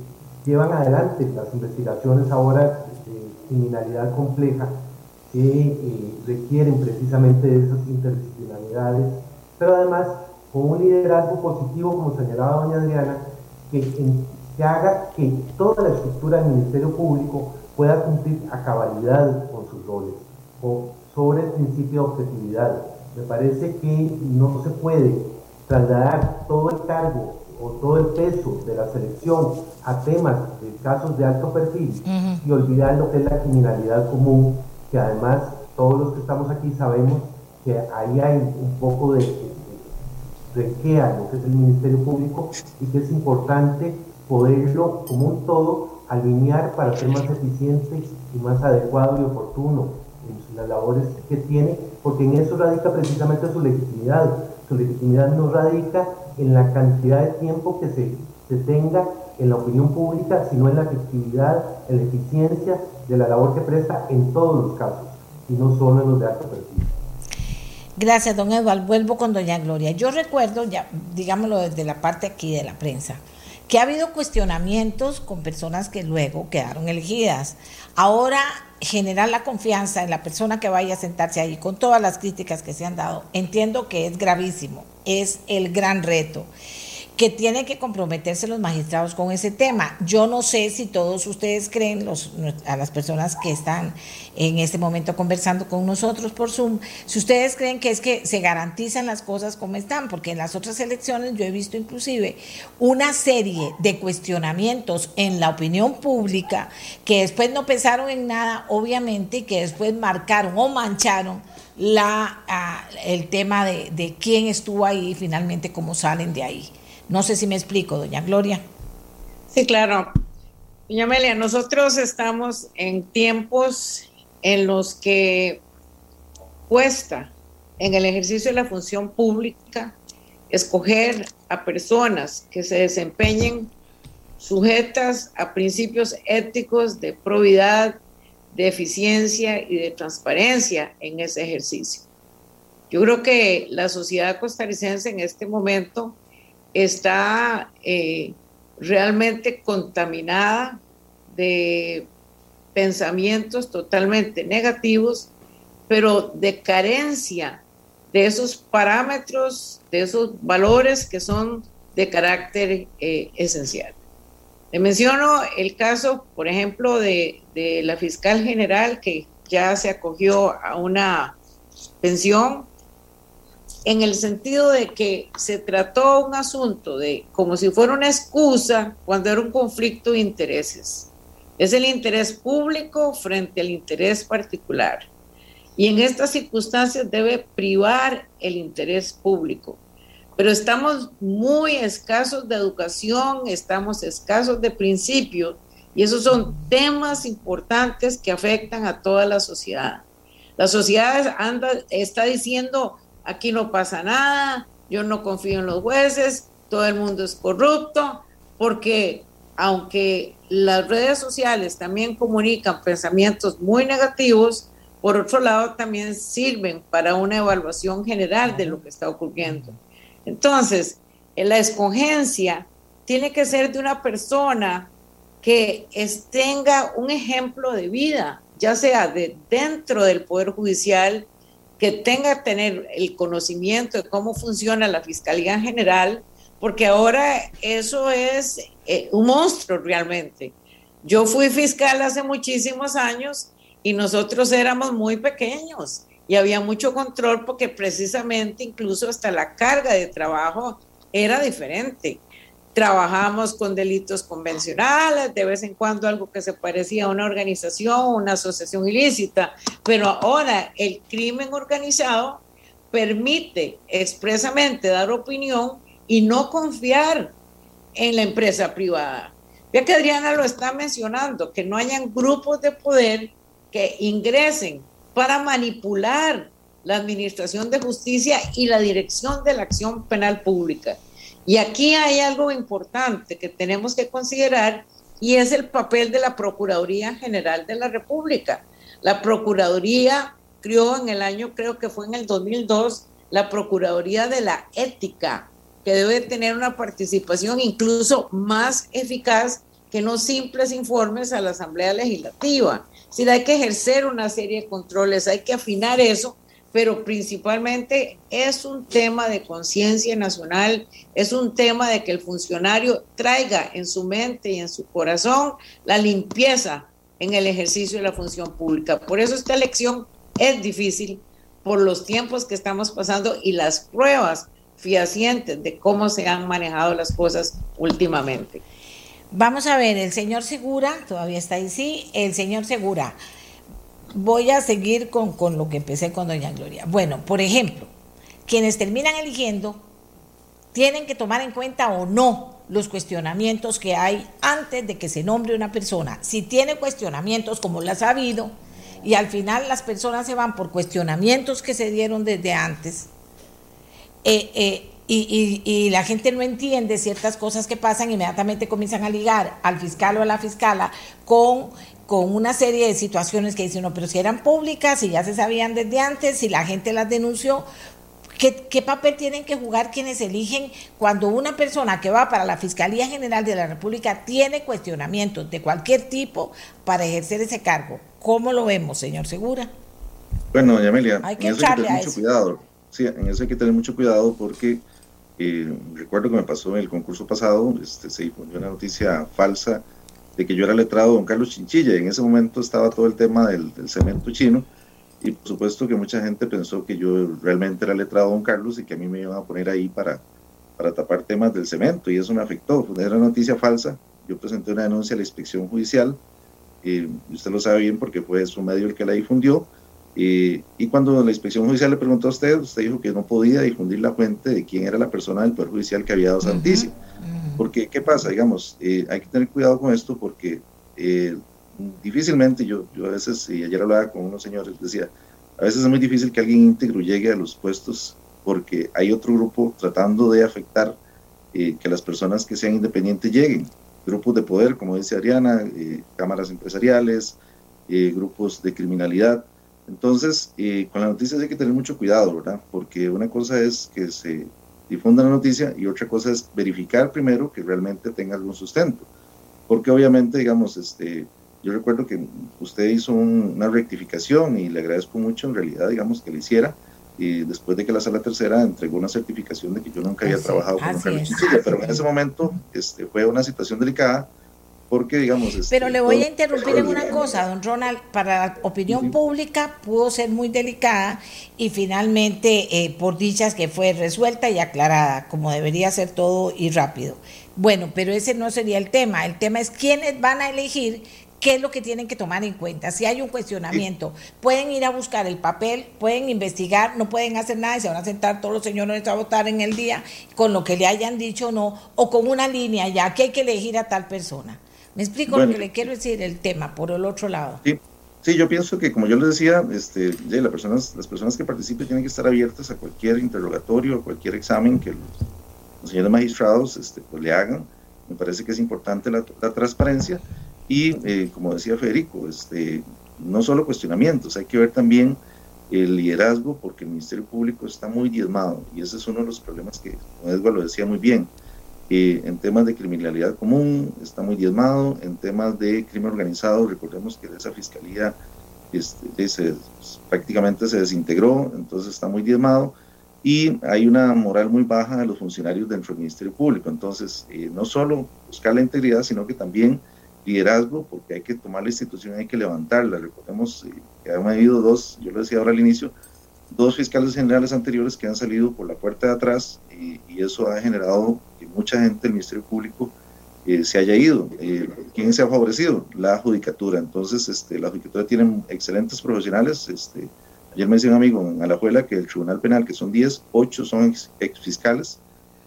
llevan adelante las investigaciones ahora de criminalidad compleja que eh, requieren precisamente de esas interdisciplinaridades, pero además con un liderazgo positivo, como señalaba doña Adriana, que, que haga que toda la estructura del Ministerio Público pueda cumplir a cabalidad con sus roles, o sobre el principio de objetividad me parece que no se puede trasladar todo el cargo o todo el peso de la selección a temas de casos de alto perfil y olvidar lo que es la criminalidad común, que además todos los que estamos aquí sabemos que ahí hay un poco de, de, lo que es el Ministerio Público y que es importante poderlo como un todo alinear para ser más eficiente y más adecuado y oportuno en las labores que tiene porque en eso radica precisamente su legitimidad. Su legitimidad no radica en la cantidad de tiempo que se, se tenga en la opinión pública, sino en la efectividad, en la eficiencia de la labor que presta en todos los casos, y no solo en los de alto perfil. Gracias, don Eduardo. Vuelvo con doña Gloria. Yo recuerdo, ya digámoslo desde la parte aquí de la prensa, que ha habido cuestionamientos con personas que luego quedaron elegidas. Ahora, generar la confianza en la persona que vaya a sentarse ahí, con todas las críticas que se han dado, entiendo que es gravísimo, es el gran reto que tienen que comprometerse los magistrados con ese tema. Yo no sé si todos ustedes creen, a las personas que están en este momento conversando con nosotros por Zoom, si ustedes creen que es que se garantizan las cosas como están, porque en las otras elecciones yo he visto inclusive una serie de cuestionamientos en la opinión pública que después no pensaron en nada, obviamente, y que después marcaron o mancharon la, ah, el tema de quién estuvo ahí y finalmente cómo salen de ahí. No sé si me explico, doña Gloria. Sí, claro. Doña Amelia, nosotros estamos en tiempos en los que cuesta en el ejercicio de la función pública escoger a personas que se desempeñen sujetas a principios éticos de probidad, de eficiencia y de transparencia en ese ejercicio. Yo creo que la sociedad costarricense en este momento está eh, realmente contaminada de pensamientos totalmente negativos, pero de carencia de esos parámetros, de esos valores que son de carácter eh, esencial. Le menciono el caso, por ejemplo, de, de la fiscal general que ya se acogió a una pensión en el sentido de que se trató un asunto de como si fuera una excusa cuando era un conflicto de intereses. Es el interés público frente al interés particular. Y en estas circunstancias debe privar el interés público. pero estamos muy escasos de educación, estamos escasos de principios, y esos son temas importantes que afectan a toda la sociedad. La sociedad anda, está diciendo, aquí no pasa nada, yo no confío en los jueces, todo el mundo es corrupto, porque aunque las redes sociales también comunican pensamientos muy negativos, por otro lado también sirven para una evaluación general de lo que está ocurriendo. Entonces, la escogencia tiene que ser de una persona que tenga un ejemplo de vida, ya sea de dentro del Poder Judicial, que tenga tener el conocimiento de cómo funciona la Fiscalía General, porque ahora eso es eh, un monstruo realmente. Yo fui fiscal hace muchísimos años y nosotros éramos muy pequeños y había mucho control porque precisamente incluso hasta la carga de trabajo era diferente trabajamos con delitos convencionales, de vez en cuando algo que se parecía a una organización, una asociación ilícita, pero ahora el crimen organizado permite expresamente dar opinión y no confiar en la empresa privada. Vea que Adriana lo está mencionando, que no hayan grupos de poder que ingresen para manipular la administración de justicia y la dirección de la acción penal pública. Y aquí hay algo importante que tenemos que considerar y es el papel de la Procuraduría General de la República. La Procuraduría creó en el año, creo que fue en el 2002, la Procuraduría de la Ética, que debe tener una participación incluso más eficaz que no simples informes a la Asamblea Legislativa. Si hay que ejercer una serie de controles, hay que afinar eso pero principalmente es un tema de conciencia nacional, es un tema de que el funcionario traiga en su mente y en su corazón la limpieza en el ejercicio de la función pública. Por eso esta elección es difícil por los tiempos que estamos pasando y las pruebas fehacientes de cómo se han manejado las cosas últimamente. Vamos a ver, el señor Segura, todavía está ahí, sí, el señor Segura voy a seguir con, lo que empecé con doña Gloria. Bueno, por ejemplo, quienes terminan eligiendo tienen que tomar en cuenta o no los cuestionamientos que hay antes de que se nombre una persona. Si tiene cuestionamientos como las ha habido, y al final las personas se van por cuestionamientos que se dieron desde antes, eh, eh, y, y, la gente no entiende ciertas cosas que pasan, inmediatamente comienzan a ligar al fiscal o a la fiscala con con una serie de situaciones que dicen, no, pero si eran públicas, si ya se sabían desde antes, si la gente las denunció, ¿Qué, papel tienen que jugar quienes eligen cuando una persona que va para la Fiscalía General de la República tiene cuestionamientos de cualquier tipo para ejercer ese cargo? ¿Cómo lo vemos, señor Segura? Bueno, doña Amelia, hay que en eso hay que tener mucho cuidado. Sí, en eso hay que tener mucho cuidado porque eh, recuerdo que me pasó en el concurso pasado, este, se difundió una noticia falsa de que yo era letrado don Carlos Chinchilla. Y en ese momento estaba todo el tema del, cemento chino. Y por supuesto que mucha gente pensó que yo realmente era letrado don Carlos y que a mí me iban a poner ahí para, para tapar temas del cemento. Y eso me afectó. Fue una noticia falsa. Yo presenté una denuncia a la inspección judicial. Y usted lo sabe bien porque fue su medio el que la difundió. Y, y, cuando la inspección judicial le preguntó a usted, usted dijo que no podía difundir la fuente de quién era la persona del Poder Judicial que había dado esa noticia. Porque, ¿qué pasa? Digamos, eh, hay que tener cuidado con esto porque eh, difícilmente, yo, yo a veces, y ayer hablaba con unos señores, decía, a veces es muy difícil que alguien íntegro llegue a los puestos porque hay otro grupo tratando de afectar eh, que las personas que sean independientes lleguen. Grupos de poder, como dice Ariana, cámaras empresariales, grupos de criminalidad. Entonces, con las noticias hay que tener mucho cuidado, ¿verdad? Porque una cosa es que se difunda la noticia y otra cosa es verificar primero que realmente tenga algún sustento. Porque obviamente, digamos, este, yo recuerdo que usted hizo una rectificación y le agradezco mucho en realidad, digamos, que le hiciera. Y después de que la sala tercera entregó una certificación de que yo nunca había trabajado con Carlos Chinchilla, pero en ese momento este, fue una situación delicada porque digamos... Este, Pero le voy a interrumpir en una cosa, don Ronald, para la opinión pública pudo ser muy delicada y finalmente, eh, por dichas que fue resuelta y aclarada, como debería ser todo y rápido. Bueno, pero ese no sería el tema, el tema es quiénes van a elegir ¿Qué es lo que tienen que tomar en cuenta? Si hay un cuestionamiento, pueden ir a buscar el papel, pueden investigar, no pueden hacer nada y se van a sentar todos los señores a votar en el día con lo que le hayan dicho o no, o con una línea ya que hay que elegir a tal persona. Me explico lo que le quiero decir el tema por el otro lado. Sí, sí yo pienso que como yo les decía, este, las, personas, las personas que participen tienen que estar abiertas a cualquier interrogatorio, a cualquier examen que los, señores magistrados este, pues, le hagan. Me parece que es importante la, la transparencia y, eh, como decía Federico, este, no solo cuestionamientos, hay que ver también el liderazgo, porque el Ministerio Público está muy diezmado, y ese es uno de los problemas que, como Edgar lo decía muy bien, en temas de criminalidad común está muy diezmado, en temas de crimen organizado, recordemos que esa fiscalía este, prácticamente se desintegró, entonces está muy diezmado, y hay una moral muy baja de los funcionarios dentro del Ministerio Público, entonces eh, no solo buscar la integridad, sino que también liderazgo, porque hay que tomar la institución, hay que levantarla. Recordemos eh, que han habido dos, yo lo decía ahora al inicio, dos fiscales generales anteriores que han salido por la puerta de atrás y, eso ha generado que mucha gente del Ministerio Público eh, se haya ido. Eh, ¿Quién se ha favorecido? La judicatura. Entonces, este, la judicatura tiene excelentes profesionales. Este, ayer me decía un amigo en Alajuela que el Tribunal Penal, que son 10, 8 son ex, fiscales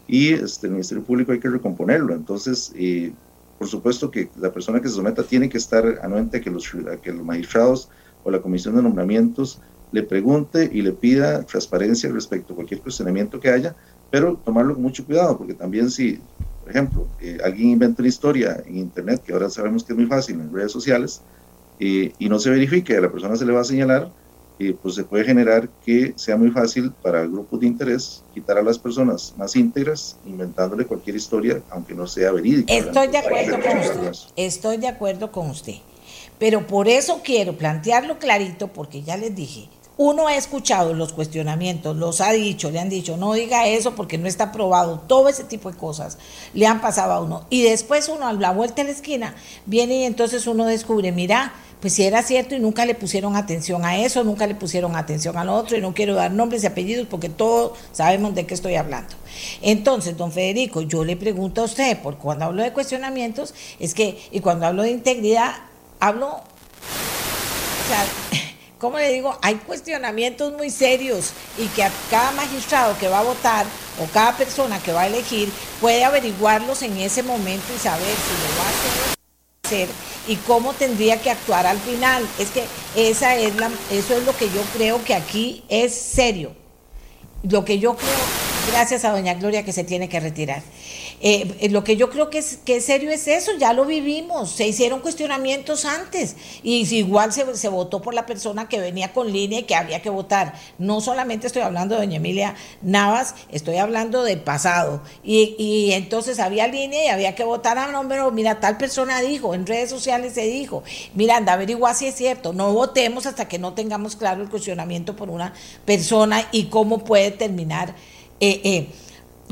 y este, el Ministerio Público hay que recomponerlo. Entonces, eh, por supuesto que la persona que se someta tiene que estar anuente a que los, que los magistrados o la comisión de nombramientos le pregunte y le pida transparencia respecto a cualquier cuestionamiento que haya, pero tomarlo con mucho cuidado, porque también si, por ejemplo, eh, alguien inventa una historia en Internet, que ahora sabemos que es muy fácil en redes sociales, eh, y no se verifique, a la persona se le va a señalar pues se puede generar que sea muy fácil para grupos de interés quitar a las personas más íntegras inventándole cualquier historia, aunque no sea verídica. Estoy de acuerdo con usted. Estoy de acuerdo con usted. Pero por eso quiero plantearlo clarito, porque ya les dije, uno ha escuchado los cuestionamientos, los ha dicho, le han dicho, no diga eso porque no está probado, todo ese tipo de cosas le han pasado a uno. Y después uno a la vuelta de la esquina viene y entonces uno descubre, mira, pues si era cierto y nunca le pusieron atención a eso, nunca le pusieron atención al otro y no quiero dar nombres y apellidos porque todos sabemos de qué estoy hablando. Entonces, don Federico, yo le pregunto a usted, porque cuando hablo de cuestionamientos, es que, y cuando hablo de integridad, hablo, o sea, ¿cómo le digo? Hay cuestionamientos muy serios y que a cada magistrado que va a votar o cada persona que va a elegir puede averiguarlos en ese momento y saber si lo va a hacer y cómo tendría que actuar al final. Es que esa es la, eso es lo que yo creo que aquí es serio. Lo que yo creo, gracias a doña Gloria, que se tiene que retirar. Eh, eh, lo que yo creo que es, que serio es eso, ya lo vivimos, se hicieron cuestionamientos antes y igual se, se, votó por la persona que venía con línea y que había que votar. No solamente estoy hablando de doña Emilia Navas, estoy hablando del pasado. Y, y entonces había línea y había que votar a nombre, mira, tal persona dijo, en redes sociales se dijo, mira, anda, averigua si es cierto, no votemos hasta que no tengamos claro el cuestionamiento por una persona y cómo puede terminar. Eh, eh,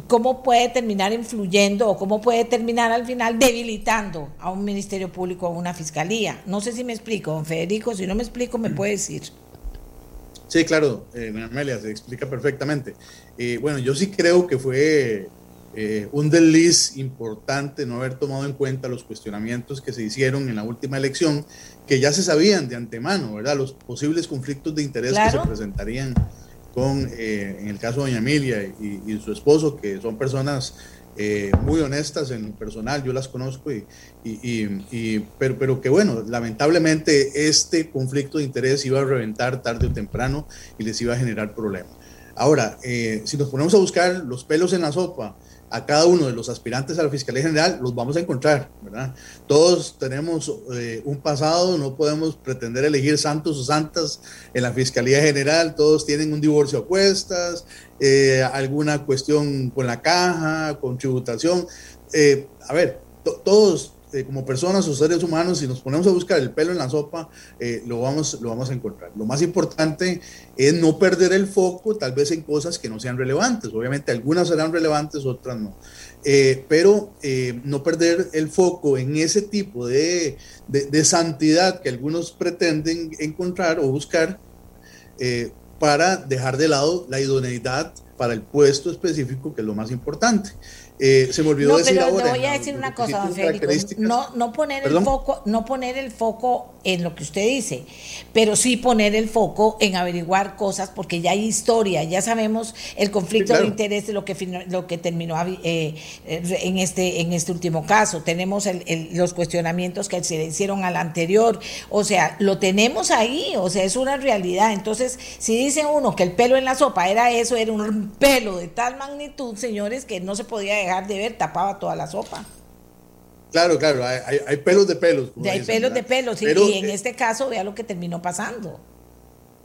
cómo puede terminar influyendo o cómo puede terminar al final debilitando a un ministerio público o a una fiscalía. No sé si me explico, don Federico, si no me explico me puede decir. Sí, claro, eh, Amelia, se explica perfectamente. Eh, bueno, yo sí creo que fue eh, un desliz importante no haber tomado en cuenta los cuestionamientos que se hicieron en la última elección, que ya se sabían de antemano, ¿verdad? Los posibles conflictos de interés que se presentarían con, eh, en el caso de doña Emilia y, su esposo, que son personas eh, muy honestas en personal, yo las conozco, y, pero, pero que bueno, lamentablemente este conflicto de interés iba a reventar tarde o temprano y les iba a generar problemas. Ahora, eh, si nos ponemos a buscar los pelos en la sopa, a cada uno de los aspirantes a la Fiscalía General los vamos a encontrar, ¿verdad? Todos tenemos eh, un pasado, no podemos pretender elegir santos o santas en la Fiscalía General, todos tienen un divorcio a cuestas, eh, alguna cuestión con la caja, con tributación. Eh, a ver, todos este, como personas o seres humanos, si nos ponemos a buscar el pelo en la sopa, eh, lo, vamos, lo vamos a encontrar. Lo más importante es no perder el foco, tal vez en cosas que no sean relevantes. Obviamente algunas serán relevantes, otras no. Eh, pero eh, no perder el foco en ese tipo de, de, santidad que algunos pretenden encontrar o buscar para dejar de lado la idoneidad para el puesto específico, que es lo más importante. Eh, se me olvidó decir pero ahora. Voy a decir una cosa, don Federico. No, no poner el foco, no poner el foco en lo que usted dice, pero sí poner el foco en averiguar cosas porque ya hay historia, ya sabemos el conflicto de interés de lo que lo que terminó eh, en este en este último caso. Tenemos los cuestionamientos que se le hicieron al anterior, o sea, lo tenemos ahí, o sea, es una realidad. Entonces, si dice uno que el pelo en la sopa era eso, era un pelo de tal magnitud, señores, que no se podía dejar de ver, tapaba toda la sopa. Claro, claro, hay, hay, pelos de pelos. hay pelos de pelos, y, en eh, este caso vea lo que terminó pasando.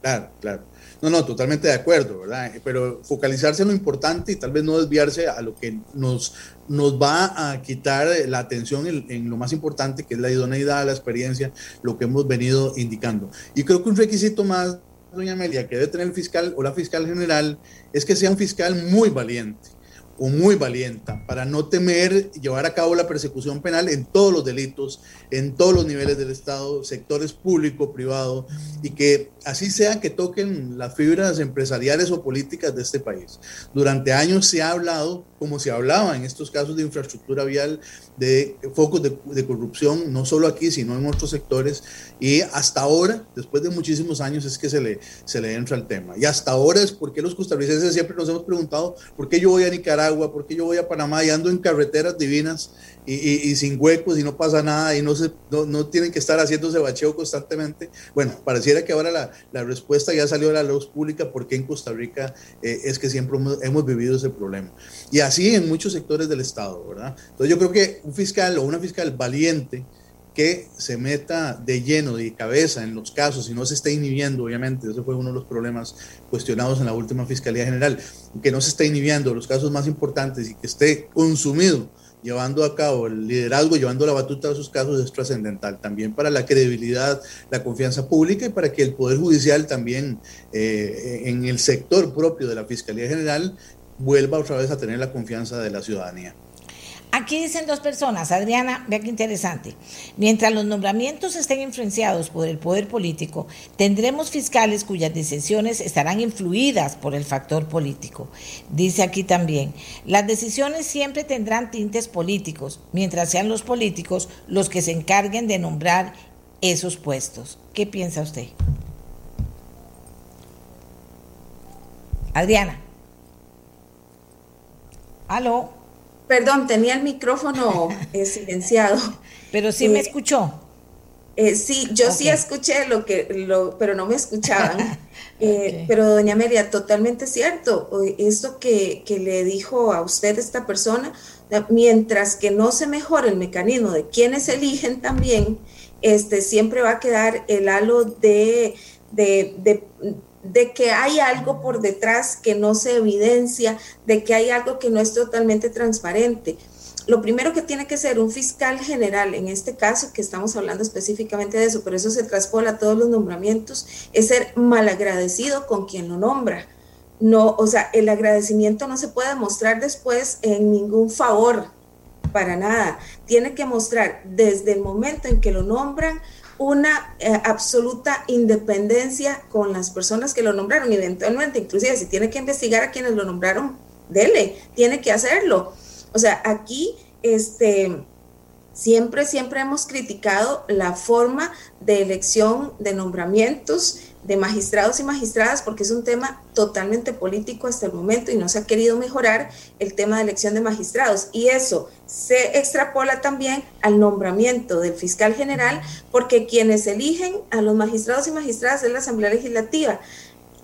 Claro, claro. No, no, totalmente de acuerdo, ¿verdad? Pero focalizarse en lo importante y tal vez no desviarse a lo que nos, nos va a quitar la atención en, en, lo más importante, que es la idoneidad, la experiencia, lo que hemos venido indicando. Y creo que un requisito más, doña Amelia, que debe tener el fiscal o la fiscal general, es que sea un fiscal muy valiente o muy valienta para no temer llevar a cabo la persecución penal en todos los delitos, en todos los niveles del Estado, sectores público, privado, y que así sea que toquen las fibras empresariales o políticas de este país. Durante años se ha hablado, como se hablaba en estos casos de infraestructura vial, de focos de, corrupción, no solo aquí, sino en otros sectores, y hasta ahora, después de muchísimos años, es que se le, se le entra el tema. Y hasta ahora es porque los costarricenses siempre nos hemos preguntado por qué yo voy a Nicaragua, por qué yo voy a Panamá y ando en carreteras divinas y, sin huecos y no pasa nada y no, se, no, tienen que estar haciéndose bacheo constantemente. Bueno, pareciera que ahora la, la respuesta ya salió a la luz pública porque en Costa Rica eh, es que siempre hemos, hemos, vivido ese problema. Y así en muchos sectores del Estado, ¿verdad? Entonces yo creo que un fiscal o una fiscal valiente que se meta de lleno, de cabeza en los casos y no se esté inhibiendo, obviamente, ese fue uno de los problemas cuestionados en la última Fiscalía General, que no se esté inhibiendo los casos más importantes y que esté consumido llevando a cabo el liderazgo, llevando la batuta de sus casos es trascendental también para la credibilidad, la confianza pública y para que el Poder Judicial también eh, en el sector propio de la Fiscalía General vuelva otra vez a tener la confianza de la ciudadanía. Aquí dicen dos personas, Adriana, vea qué interesante. Mientras los nombramientos estén influenciados por el poder político, tendremos fiscales cuyas decisiones estarán influidas por el factor político. Dice aquí también, las decisiones siempre tendrán tintes políticos, mientras sean los políticos los que se encarguen de nombrar esos puestos. ¿Qué piensa usted? Adriana. Aló. Perdón, tenía el micrófono eh, silenciado. Pero sí me eh, escuchó. Eh, sí, yo sí escuché lo que, lo, pero no me escuchaban. Pero doña Amelia, totalmente cierto. Esto que, que, le dijo a usted esta persona, mientras que no se mejore el mecanismo de quienes eligen también, este, siempre va a quedar el halo de, de, de de que hay algo por detrás que no se evidencia, de que hay algo que no es totalmente transparente. Lo primero que tiene que ser un fiscal general, en este caso que estamos hablando específicamente de eso, pero eso se traspola a todos los nombramientos, es ser malagradecido con quien lo nombra. No, o sea, el agradecimiento no se puede mostrar después en ningún favor, para nada. Tiene que mostrar desde el momento en que lo nombran una eh, absoluta independencia con las personas que lo nombraron, eventualmente, inclusive si tiene que investigar a quienes lo nombraron, dele, tiene que hacerlo. O sea, aquí, este, siempre, siempre hemos criticado la forma de elección de nombramientos de magistrados y magistradas, porque es un tema totalmente político hasta el momento y no se ha querido mejorar el tema de elección de magistrados. Y eso se extrapola también al nombramiento del fiscal general, porque quienes eligen a los magistrados y magistradas es la Asamblea Legislativa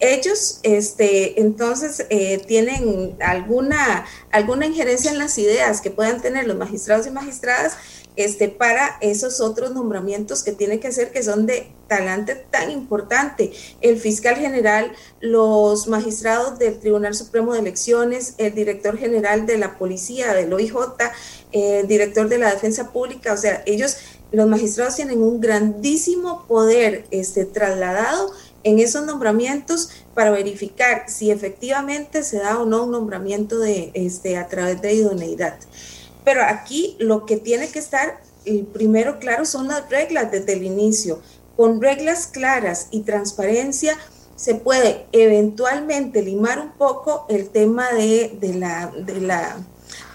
ellos este, entonces eh, tienen alguna, alguna injerencia en las ideas que puedan tener los magistrados y magistradas este, para esos otros nombramientos que tiene que hacer, que son de talante tan importante. El fiscal general, los magistrados del Tribunal Supremo de Elecciones, el director general de la policía, del OIJ, el director de la Defensa Pública, o sea, ellos, los magistrados tienen un grandísimo poder este, trasladado en esos nombramientos para verificar si efectivamente se da o no un nombramiento de, este, a través de idoneidad. Pero aquí lo que tiene que estar primero claro son las reglas desde el inicio. Con reglas claras y transparencia se puede eventualmente limar un poco el tema de, la, de, la,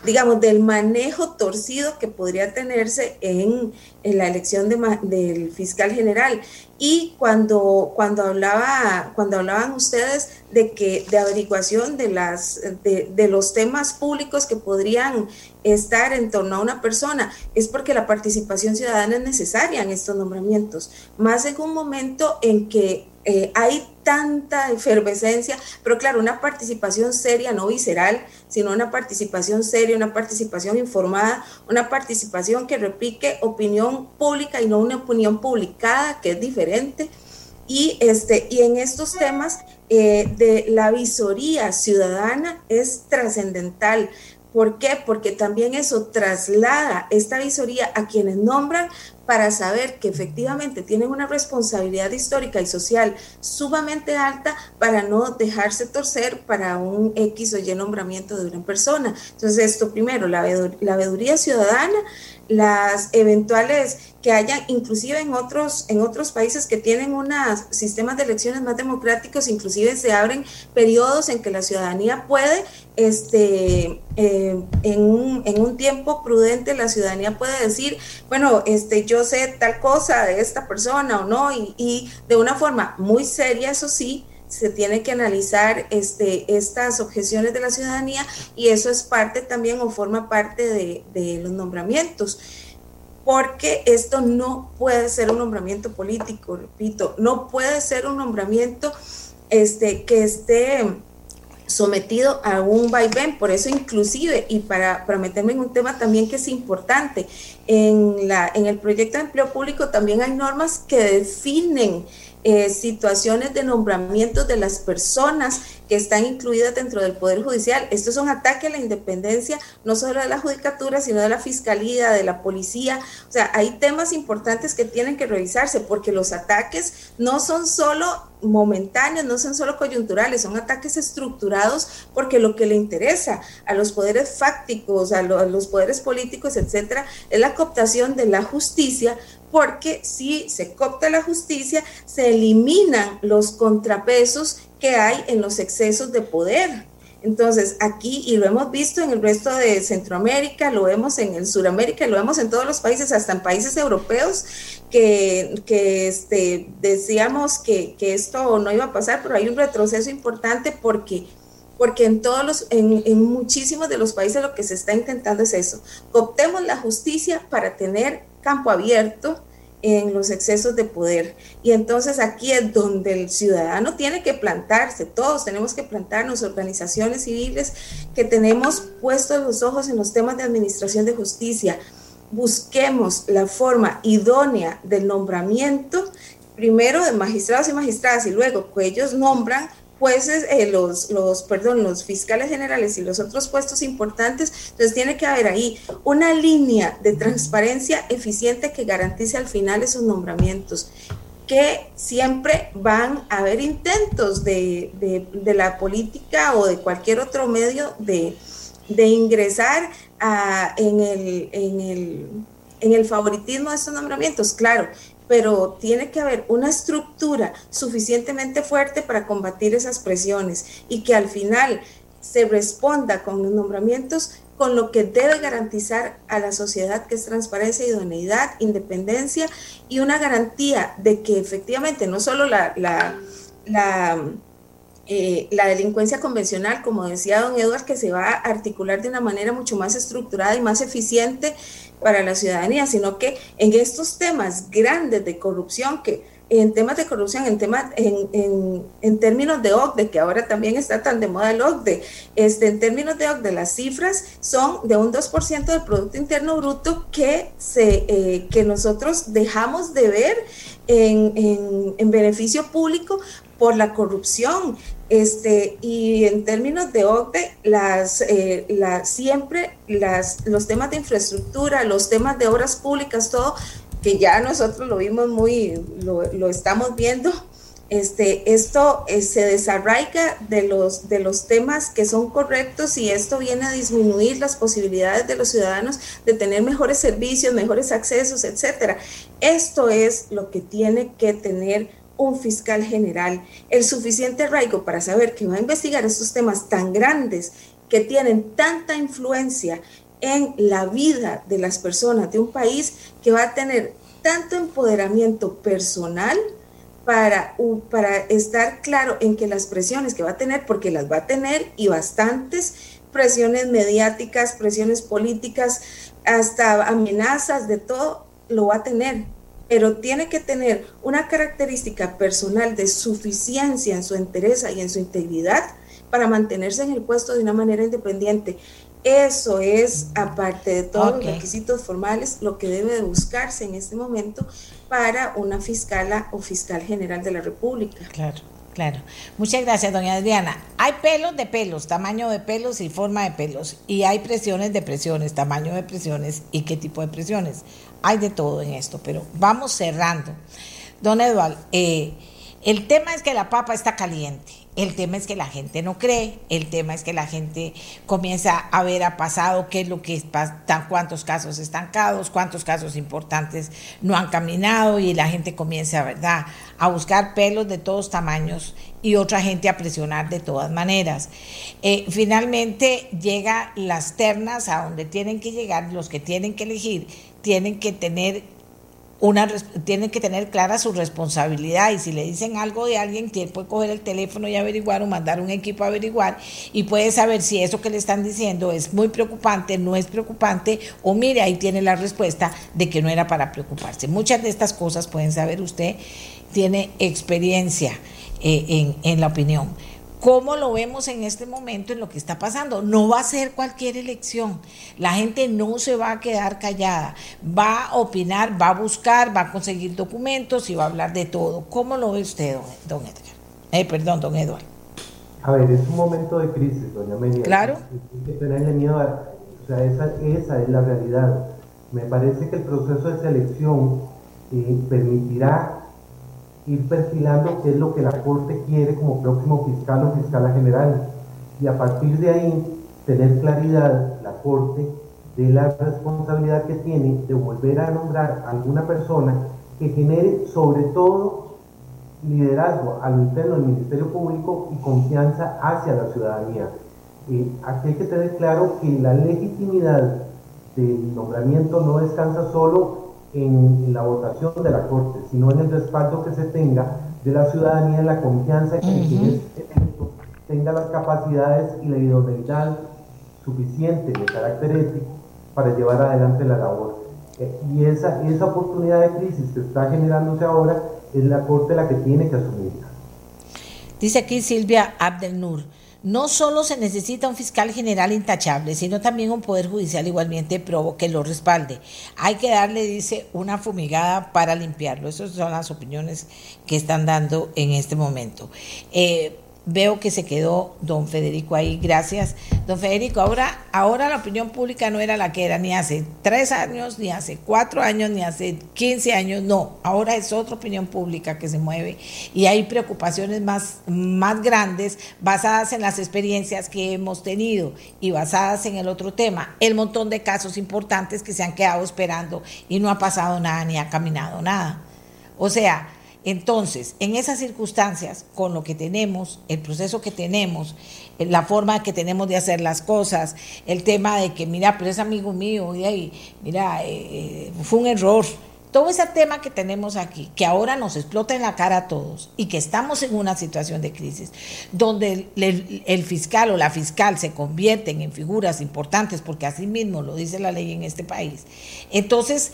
digamos, del manejo torcido que podría tenerse en, la elección de, del fiscal general. Y cuando, cuando, hablaba, cuando hablaban ustedes de que de averiguación de, las, de, de los temas públicos que podrían estar en torno a una persona, es porque la participación ciudadana es necesaria en estos nombramientos, más en un momento en que eh, hay tanta efervescencia, pero claro, una participación seria, no visceral, sino una participación seria, una participación informada, una participación que replique opinión pública y no una opinión publicada, que es diferente. Y, este, y en estos temas eh, de la visoría ciudadana es trascendental. ¿Por qué? Porque también eso traslada esta visoría a quienes nombran para saber que efectivamente tienen una responsabilidad histórica y social sumamente alta para no dejarse torcer para un X o Y nombramiento de una persona. Entonces, esto primero, la, la veeduría ciudadana, las eventuales que hayan, inclusive en otros, en otros países que tienen unos sistemas de elecciones más democráticos, inclusive se abren periodos en que la ciudadanía puede, este, eh, en, un, en un tiempo prudente, la ciudadanía puede decir, bueno, este, yo sé tal cosa de esta persona o no, y, y de una forma muy seria, eso sí, se tiene que analizar este, estas objeciones de la ciudadanía y eso es parte también o forma parte de, de los nombramientos porque esto no puede ser un nombramiento político, repito, no puede ser un nombramiento este, que esté sometido a un vaivén, por eso inclusive, y para, para meterme en un tema también que es importante, en, la, en el proyecto de empleo público también hay normas que definen eh, situaciones de nombramiento de las personas que están incluidas dentro del Poder Judicial. Esto es un ataque a la independencia, no solo de la judicatura, sino de la fiscalía, de la policía. O sea, hay temas importantes que tienen que revisarse porque los ataques no son solo momentáneos, no son solo coyunturales, son ataques estructurados porque lo que le interesa a los poderes fácticos, a, a los poderes políticos, etcétera, es la cooptación de la justicia porque si se copta la justicia, se eliminan los contrapesos que hay en los excesos de poder. Entonces, aquí, y lo hemos visto en el resto de Centroamérica, lo vemos en el Suramérica, lo vemos en todos los países, hasta en países europeos, que, que este, decíamos que, que, esto no iba a pasar, pero hay un retroceso importante porque, porque en todos los, en, en muchísimos de los países lo que se está intentando es eso. Cooptemos la justicia para tener campo abierto en los excesos de poder. Y entonces aquí es donde el ciudadano tiene que plantarse, todos tenemos que plantarnos, organizaciones civiles que tenemos puestos los ojos en los temas de administración de justicia. Busquemos la forma idónea del nombramiento, primero de magistrados y magistradas, y luego que ellos nombran jueces, eh, los, los, perdón, los fiscales generales y los otros puestos importantes, entonces tiene que haber ahí una línea de transparencia eficiente que garantice al final esos nombramientos que siempre van a haber intentos de, de, la política o de cualquier otro medio de, de ingresar a, en, el, en, el, en el favoritismo de estos nombramientos. Claro, pero tiene que haber una estructura suficientemente fuerte para combatir esas presiones y que al final se responda con los nombramientos con lo que debe garantizar a la sociedad, que es transparencia, idoneidad, independencia y una garantía de que efectivamente no solo la, la, la, eh, la delincuencia convencional, como decía don Eduard, que se va a articular de una manera mucho más estructurada y más eficiente para la ciudadanía, sino que en estos temas grandes de corrupción, que en temas de corrupción, en temas, en, en, en, términos de OCDE, que ahora también está tan de moda el OCDE, este, en términos de OCDE, las cifras son de un 2% del Producto Interno Bruto que, se, eh, que nosotros dejamos de ver en, en, en beneficio público por la corrupción. Este, y en términos de OCDE, las, eh, siempre las, los temas de infraestructura, los temas de obras públicas, todo, que ya nosotros lo vimos muy, lo, lo estamos viendo, este, esto eh, se desarraiga de los, de los temas que son correctos y esto viene a disminuir las posibilidades de los ciudadanos de tener mejores servicios, mejores accesos, etcétera. Esto es lo que tiene que tener un fiscal general el suficiente arraigo para saber que va a investigar estos temas tan grandes que tienen tanta influencia en la vida de las personas de un país que va a tener tanto empoderamiento personal para, para estar claro en que las presiones que va a tener, porque las va a tener y bastantes, presiones mediáticas, presiones políticas, hasta amenazas de todo, lo va a tener. Pero tiene que tener una característica personal de suficiencia en su entereza y en su integridad para mantenerse en el puesto de una manera independiente. Eso es, aparte de todos los requisitos formales, lo que debe de buscarse en este momento para una fiscala o fiscal general de la República. Claro. Claro. Muchas gracias, doña Adriana. Hay pelos de pelos, tamaño de pelos y forma de pelos. Y hay presiones de presiones, tamaño de presiones y qué tipo de presiones. Hay de todo en esto, pero vamos cerrando. Don Eduardo, eh, el tema es que la papa está caliente. El tema es que la gente no cree, el tema es que la gente comienza a ver a pasado qué es lo que pasa, cuántos casos estancados, cuántos casos importantes no han caminado y la gente comienza, ¿verdad?, a buscar pelos de todos tamaños y otra gente a presionar de todas maneras. Eh, finalmente llega las ternas a donde tienen que llegar, los que tienen que elegir tienen que tener una, tienen que tener clara su responsabilidad y si le dicen algo de alguien, puede coger el teléfono y averiguar o mandar un equipo a averiguar y puede saber si eso que le están diciendo es muy preocupante, no es preocupante o mire, ahí tiene la respuesta de que no era para preocuparse. Muchas de estas cosas pueden saber usted, tiene experiencia eh, en, en la opinión. ¿Cómo lo vemos en este momento en lo que está pasando? No va a ser cualquier elección. La gente no se va a quedar callada. Va a opinar, va a buscar, va a conseguir documentos y va a hablar de todo. ¿Cómo lo ve usted, don Edgar? Eh, perdón, don Eduardo. A ver, es un momento de crisis, doña Amelia. Claro. Hay que tenerle miedo a, o sea, esa, esa, es la realidad. Me parece que el proceso de selección eh, permitirá ir perfilando qué es lo que la Corte quiere como próximo fiscal o fiscal general. Y a partir de ahí, tener claridad la Corte de la responsabilidad que tiene de volver a nombrar a alguna persona que genere sobre todo liderazgo al interno del Ministerio Público y confianza hacia la ciudadanía. Eh, aquí hay que tener claro que la legitimidad del nombramiento no descansa solo en la votación de la Corte, sino en el respaldo que se tenga de la ciudadanía, en la confianza que uh tenga las capacidades y la idoneidad suficiente de carácter ético para llevar adelante la labor. Eh, y esa, esa oportunidad de crisis que está generándose ahora es la Corte la que tiene que asumirla. Dice aquí Silvia Abdelnur. No solo se necesita un fiscal general intachable, sino también un poder judicial igualmente probo que lo respalde. Hay que darle, dice, una fumigada para limpiarlo. Esas son las opiniones que están dando en este momento. Eh, veo que se quedó don Federico ahí, gracias. Don Federico, ahora, ahora la opinión pública no era la que era ni hace tres años, ni hace cuatro años, ni hace quince años, no, ahora es otra opinión pública que se mueve y hay preocupaciones más, más grandes basadas en las experiencias que hemos tenido y basadas en el otro tema, el montón de casos importantes que se han quedado esperando y no ha pasado nada ni ha caminado nada. O sea, entonces, en esas circunstancias, con lo que tenemos, el proceso que tenemos, eh, la forma que tenemos de hacer las cosas, el tema de que, mira, pero es amigo mío, y mira, eh, eh, fue un error. Todo ese tema que tenemos aquí, que ahora nos explota en la cara a todos y que estamos en una situación de crisis, donde el, el fiscal o la fiscal se convierten en figuras importantes, porque así mismo lo dice la ley en este país. Entonces,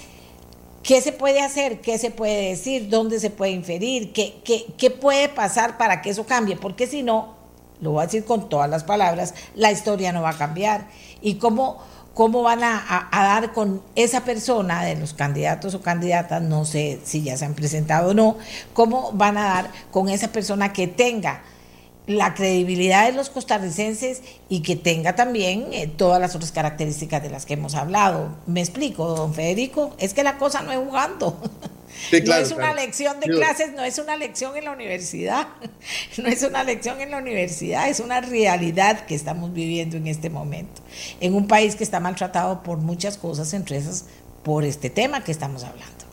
¿Qué se puede hacer? ¿Qué se puede decir? ¿Dónde se puede inferir? ¿Qué, qué, puede pasar para que eso cambie? Porque si no, lo voy a decir con todas las palabras, la historia no va a cambiar. ¿Y cómo, cómo van a, a, dar con esa persona de los candidatos o candidatas? No sé si ya se han presentado o no. ¿Cómo van a dar con esa persona que tenga la credibilidad de los costarricenses y que tenga también eh, todas las otras características de las que hemos hablado. Me explico, don Federico, es que la cosa no es jugando. no es una lección de clases, no es una lección en la universidad, no es una lección en la universidad, es una realidad que estamos viviendo en este momento, en un país que está maltratado por muchas cosas, entre esas por este tema que estamos hablando.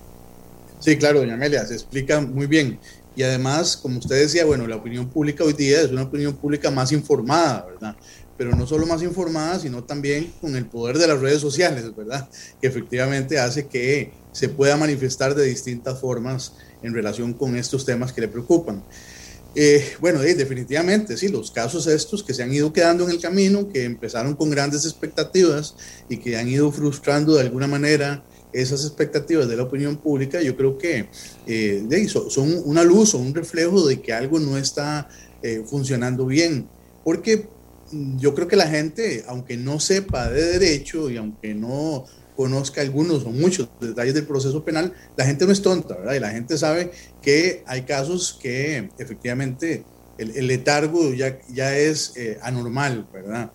Sí, claro, doña Amelia, se explica muy bien. Y además, como usted decía, bueno, la opinión pública hoy día es una opinión pública más informada, ¿verdad? pero no solo más informada, sino también con el poder de las redes sociales, ¿verdad? Que efectivamente hace que se pueda manifestar de distintas formas en relación con estos temas que le preocupan. Eh, bueno, definitivamente, sí, los casos estos que se han ido quedando en el camino, que empezaron con grandes expectativas y que han ido frustrando de alguna manera esas expectativas de la opinión pública, yo creo que eh, son una luz o un reflejo de que algo no está eh, funcionando bien. Porque mm, yo creo que la gente, aunque no sepa de derecho y aunque no conozca algunos o muchos detalles del proceso penal, la gente no es tonta, ¿verdad? Y la gente sabe que hay casos que efectivamente el, letargo ya, ya es eh, anormal, ¿verdad?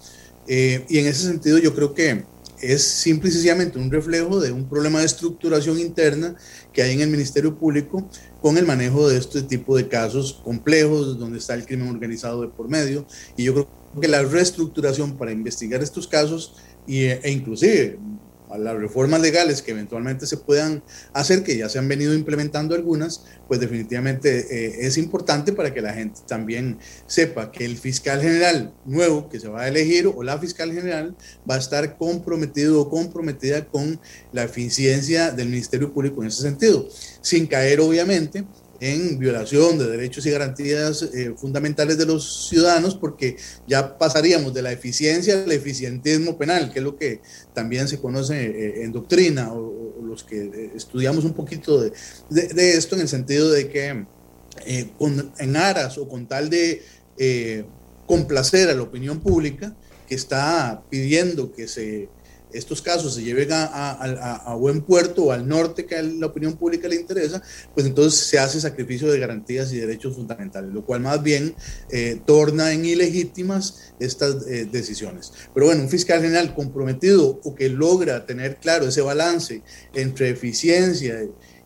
y en ese sentido yo creo que es simple y sencillamente un reflejo de un problema de estructuración interna que hay en el Ministerio Público con el manejo de este tipo de casos complejos, donde está el crimen organizado de por medio. Y yo creo que la reestructuración para investigar estos casos e inclusive a las reformas legales que eventualmente se puedan hacer, que ya se han venido implementando algunas, pues definitivamente eh, es importante para que la gente también sepa que el fiscal general nuevo que se va a elegir o la fiscal general va a estar comprometido o comprometida con la eficiencia del Ministerio Público en ese sentido, sin caer obviamente en violación de derechos y garantías eh, fundamentales de los ciudadanos, porque ya pasaríamos de la eficiencia al eficientismo penal, que es lo que también se conoce eh, en doctrina, o, los que eh, estudiamos un poquito de, esto en el sentido de que con, en aras o con tal de complacer a la opinión pública que está pidiendo que se estos casos se lleven a, buen puerto o al norte que a la opinión pública le interesa, pues entonces se hace sacrificio de garantías y derechos fundamentales, lo cual más bien eh, torna en ilegítimas estas eh, decisiones. Pero bueno, un fiscal general comprometido o que logra tener claro ese balance entre eficiencia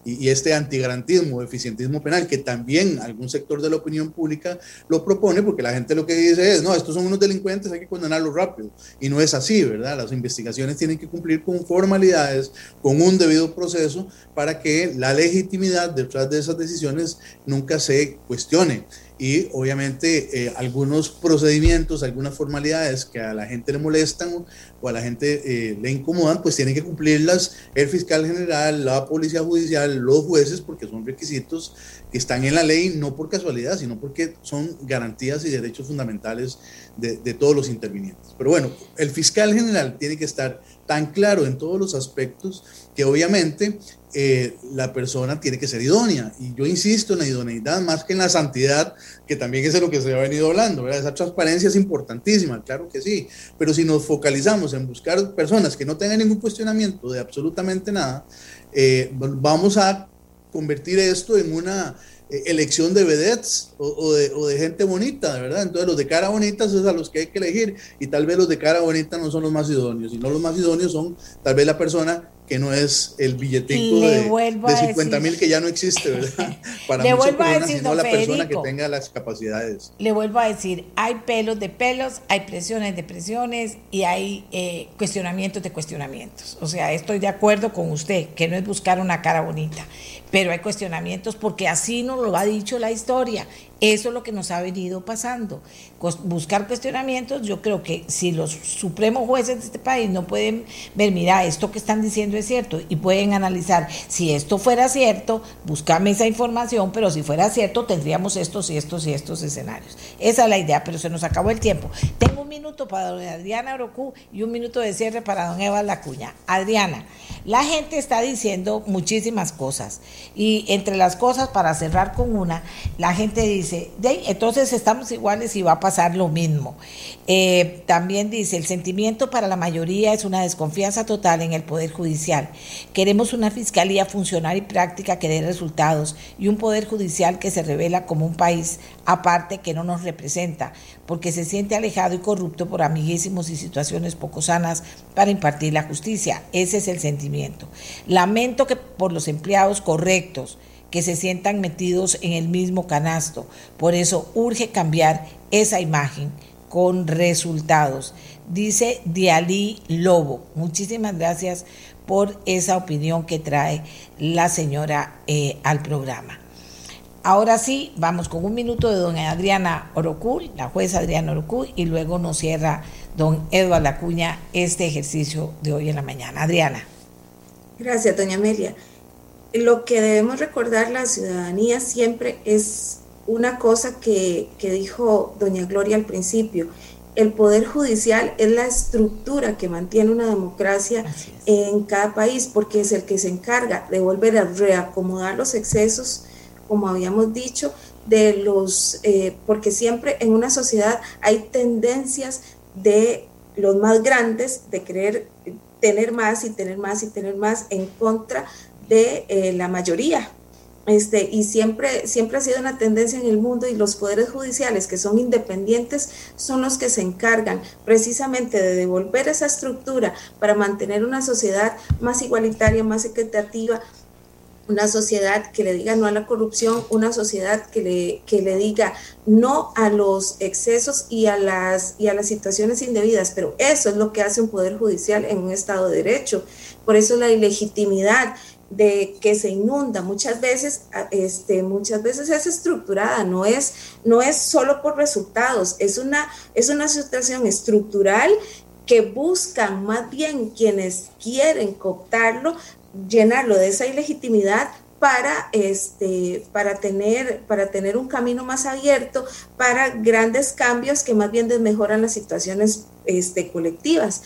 este antigarantismo, eficientismo penal, que también algún sector de la opinión pública lo propone, porque la gente lo que dice es, no, estos son unos delincuentes, hay que condenarlos rápido. Y no es así, ¿verdad? Las investigaciones tienen que cumplir con formalidades, con un debido proceso, para que la legitimidad detrás de esas decisiones nunca se cuestione y obviamente eh, algunos procedimientos, algunas formalidades que a la gente le molestan o a la gente eh, le incomodan, pues tienen que cumplirlas el fiscal general, la policía judicial, los jueces, porque son requisitos que están en la ley no por casualidad, sino porque son garantías y derechos fundamentales de, de todos los intervinientes. Pero bueno, el fiscal general tiene que estar tan claro en todos los aspectos que obviamente eh, la persona tiene que ser idónea. Y yo insisto en la idoneidad más que en la santidad, que también es de lo que se ha venido hablando. Esa transparencia es importantísima, claro que sí. Pero si nos focalizamos en buscar personas que no tengan ningún cuestionamiento de absolutamente nada, eh, vamos a convertir esto en una eh, elección de vedettes o, de, gente bonita, de verdad. Entonces los de cara bonita es a los que hay que elegir y tal vez los de cara bonita no son los más idóneos, sino los más idóneos son tal vez la persona que no es el billetico de, de 50 mil que ya no existe, ¿verdad? Para Le vuelvo a decir, sino la persona que tenga las capacidades. Le vuelvo a decir, hay pelos de pelos, hay presiones de presiones y hay eh, cuestionamientos de cuestionamientos. O sea, estoy de acuerdo con usted, que no es buscar una cara bonita, pero hay cuestionamientos porque así nos lo ha dicho la historia eso es lo que nos ha venido pasando. Buscar cuestionamientos, yo creo que si los supremos jueces de este país no pueden ver, mira, esto que están diciendo es cierto, y pueden analizar, si esto fuera cierto, buscame esa información, pero si fuera cierto, tendríamos estos y estos y estos escenarios. Esa es la idea, pero se nos acabó el tiempo. Tengo un minuto para Adriana Orocú y un minuto de cierre para don Eva Lacuña. Adriana, la gente está diciendo muchísimas cosas, y entre las cosas, para cerrar con una, la gente dice, entonces estamos iguales y va a pasar lo mismo. Eh, también dice, el sentimiento para la mayoría es una desconfianza total en el Poder Judicial. Queremos una fiscalía funcional y práctica que dé resultados y un Poder Judicial que se revela como un país aparte que no nos representa, porque se siente alejado y corrupto por amiguísimos y situaciones poco sanas para impartir la justicia. Ese es el sentimiento. Lamento que por los empleados correctos, que se sientan metidos en el mismo canasto. Por eso urge cambiar esa imagen con resultados. Dice Dialí Lobo. Muchísimas gracias por esa opinión que trae la señora eh, al programa. Ahora sí, vamos con un minuto de doña Adriana Orocul, la jueza Adriana Orocul, y luego nos cierra don Eduardo Acuña este ejercicio de hoy en la mañana. Adriana. Gracias, doña Amelia. Lo que debemos recordar la ciudadanía siempre es una cosa que, que dijo doña Gloria al principio, el poder judicial es la estructura que mantiene una democracia en cada país, porque es el que se encarga de volver a reacomodar los excesos, como habíamos dicho, de los, eh, porque siempre en una sociedad hay tendencias de los más grandes de querer tener más y tener más y tener más en contra de eh, la mayoría. Este, y siempre, siempre ha sido una tendencia en el mundo y los poderes judiciales que son independientes son los que se encargan precisamente de devolver esa estructura para mantener una sociedad más igualitaria, más equitativa, una sociedad que le diga no a la corrupción, una sociedad que le, que le diga no a los excesos y a, las, y a las situaciones indebidas. Pero eso es lo que hace un poder judicial en un Estado de Derecho. Por eso la ilegitimidad de que se inunda muchas veces este muchas veces es estructurada no es no es solo por resultados es una es una situación estructural que buscan más bien quienes quieren cooptarlo llenarlo de esa ilegitimidad para este para tener para tener un camino más abierto para grandes cambios que más bien desmejoran las situaciones este, colectivas.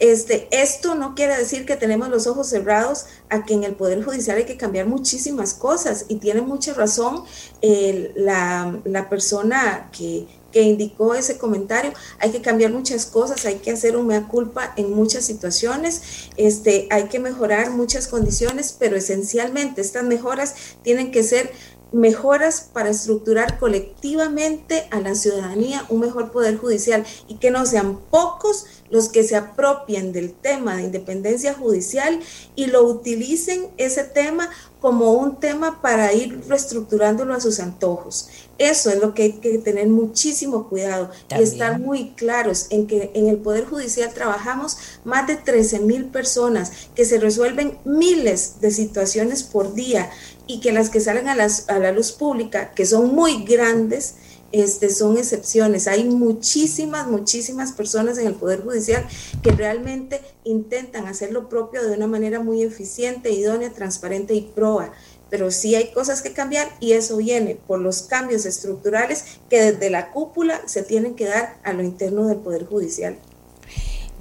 Este, esto no quiere decir que tenemos los ojos cerrados a que en el Poder Judicial hay que cambiar muchísimas cosas y tiene mucha razón la, la, persona que, que indicó ese comentario. Hay que cambiar muchas cosas, hay que hacer un mea culpa en muchas situaciones, este, hay que mejorar muchas condiciones, pero esencialmente estas mejoras tienen que ser mejoras para estructurar colectivamente a la ciudadanía un mejor poder judicial y que no sean pocos los que se apropien del tema de independencia judicial y lo utilicen ese tema como un tema para ir reestructurándolo a sus antojos. Eso es lo que hay que tener muchísimo cuidado y estar muy claros en que en el Poder Judicial trabajamos más de 13 mil personas, que se resuelven miles de situaciones por día y que las que salen a, a la luz pública, que son muy grandes, este, son excepciones. Hay muchísimas, muchísimas personas en el Poder Judicial que realmente intentan hacer lo propio de una manera muy eficiente, idónea, transparente y proa. Pero sí hay cosas que cambiar y eso viene por los cambios estructurales que desde la cúpula se tienen que dar a lo interno del Poder Judicial.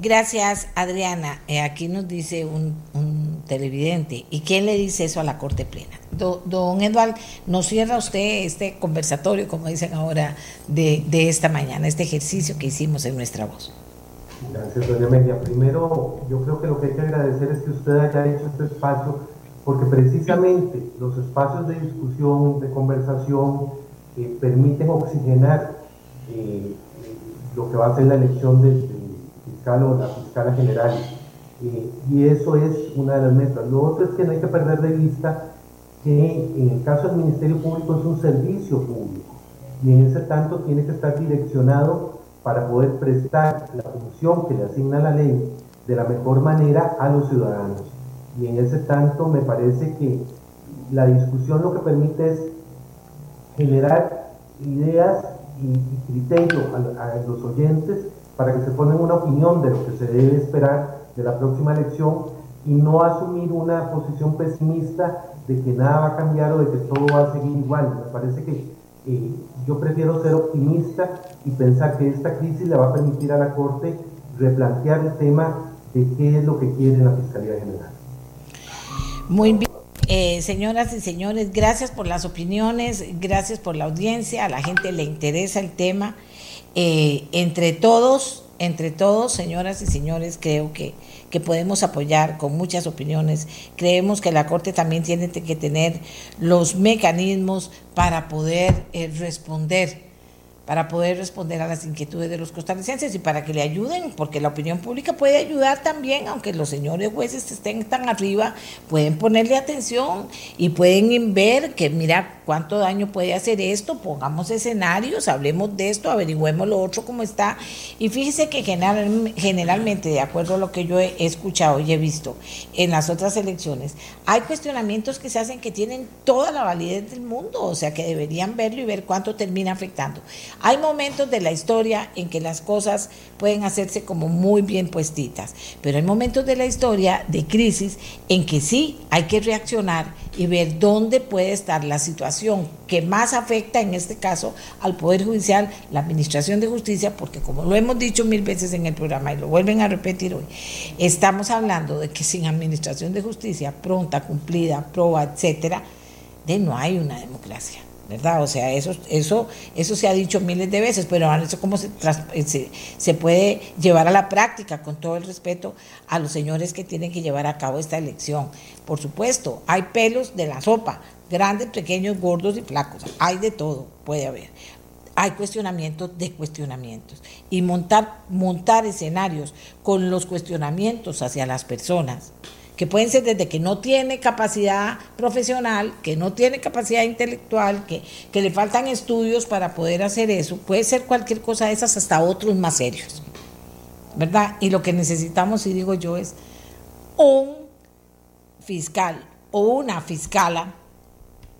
Gracias, Adriana. Eh, aquí nos dice un, televidente. ¿Y quién le dice eso a la Corte Plena? Don Eduardo, nos cierra usted este conversatorio, como dicen ahora, de, esta mañana, este ejercicio que hicimos en nuestra voz. Gracias, doña Media. Primero, yo creo que lo que hay que agradecer es que usted haya hecho este espacio, porque precisamente los espacios de discusión, de conversación, eh, permiten oxigenar eh, lo que va a ser la elección de fiscal o la fiscal general. Eh, y eso es una de las metas. Lo otro es que no hay que perder de vista que en el caso del Ministerio Público es un servicio público y en ese tanto tiene que estar direccionado para poder prestar la función que le asigna la ley de la mejor manera a los ciudadanos. Y en ese tanto me parece que la discusión lo que permite es generar ideas y, criterios a los oyentes para que se formen una opinión de lo que se debe esperar de la próxima elección y no asumir una posición pesimista de que nada va a cambiar o de que todo va a seguir igual. Me parece que eh, yo prefiero ser optimista y pensar que esta crisis le va a permitir a la Corte replantear el tema de qué es lo que quiere la Fiscalía General. Muy bien. Eh, señoras y señores, gracias por las opiniones, gracias por la audiencia, a la gente le interesa el tema. Eh, entre todos, entre todos, señoras y señores, creo que, que podemos apoyar con muchas opiniones. Creemos que la Corte también tiene que tener los mecanismos para poder eh, responder para poder responder a las inquietudes de los costarricenses y para que le ayuden, porque la opinión pública puede ayudar también, aunque los señores jueces estén tan arriba, pueden ponerle atención y pueden ver que, mira, cuánto daño puede hacer esto, pongamos escenarios, hablemos de esto, averigüemos lo otro cómo está. Y fíjese que general, generalmente, de acuerdo a lo que yo he escuchado y he visto en las otras elecciones, hay cuestionamientos que se hacen que tienen toda la validez del mundo, o sea que deberían verlo y ver cuánto termina afectando. Hay momentos de la historia en que las cosas pueden hacerse como muy bien puestitas, pero hay momentos de la historia de crisis en que sí hay que reaccionar y ver dónde puede estar la situación que más afecta en este caso al Poder Judicial, la Administración de Justicia, porque como lo hemos dicho mil veces en el programa y lo vuelven a repetir hoy, estamos hablando de que sin Administración de Justicia pronta, cumplida, proba, etcétera, de no hay una democracia. ¿Verdad? O sea, eso, eso, eso se ha dicho miles de veces, pero ahora eso cómo eh, se, se, puede llevar a la práctica con todo el respeto a los señores que tienen que llevar a cabo esta elección. Por supuesto, hay pelos de la sopa, grandes, pequeños, gordos y flacos, hay de todo, puede haber. Hay cuestionamientos de cuestionamientos y montar, montar escenarios con los cuestionamientos hacia las personas que pueden ser desde que no tiene capacidad profesional, que no tiene capacidad intelectual, que, que le faltan estudios para poder hacer eso, puede ser cualquier cosa de esas hasta otros más serios, ¿verdad? Y lo que necesitamos, y digo yo, es un fiscal o una fiscala,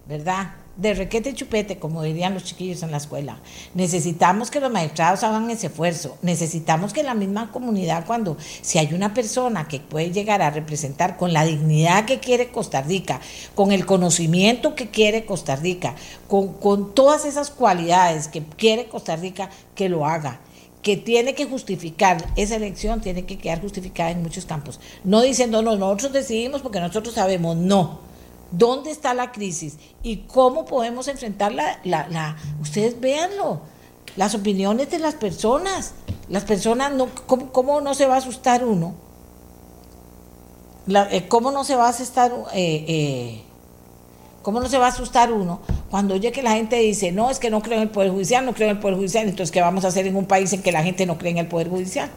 ¿verdad? De requete chupete, como dirían los chiquillos en la escuela. Necesitamos que los magistrados hagan ese esfuerzo. Necesitamos que la misma comunidad, cuando si hay una persona que puede llegar a representar con la dignidad que quiere Costa Rica, con el conocimiento que quiere Costa Rica, con, con todas esas cualidades que quiere Costa Rica, que lo haga que tiene que justificar esa elección, tiene que quedar justificada en muchos campos. No diciendo, no, nosotros decidimos porque nosotros sabemos, no dónde está la crisis y cómo podemos enfrentarla. La, la, ustedes véanlo, las opiniones de las personas. Las personas, ¿cómo, no se va a asustar uno? Eh, ¿Cómo no se va a asustar? Eh, eh, ¿Cómo no se va a asustar uno cuando oye que la gente dice, no, es que no creo en el Poder Judicial, no creo en el Poder Judicial, entonces ¿qué vamos a hacer en un país en que la gente no cree en el Poder Judicial?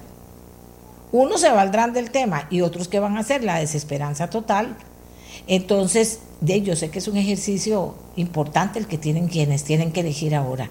Unos se valdrán del tema y otros que van a hacer la desesperanza total. Entonces, de, yo sé que es un ejercicio importante el que tienen quienes tienen que elegir ahora,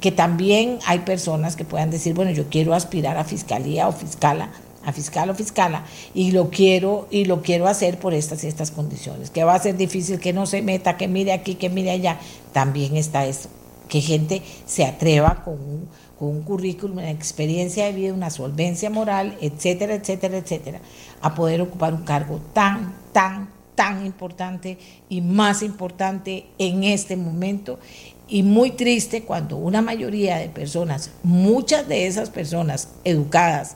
que también hay personas que puedan decir, bueno, yo quiero aspirar a fiscalía o fiscala, a fiscal o fiscala, y lo quiero, y lo quiero hacer por estas y estas condiciones, que va a ser difícil que no se meta, que mire aquí, que mire allá, también está eso, que gente se atreva con un, con un currículum, una experiencia de vida, una solvencia moral, etcétera, etcétera, etcétera, a poder ocupar un cargo tan, tan, tan importante y más importante en este momento y muy triste cuando una mayoría de personas, muchas de esas personas educadas,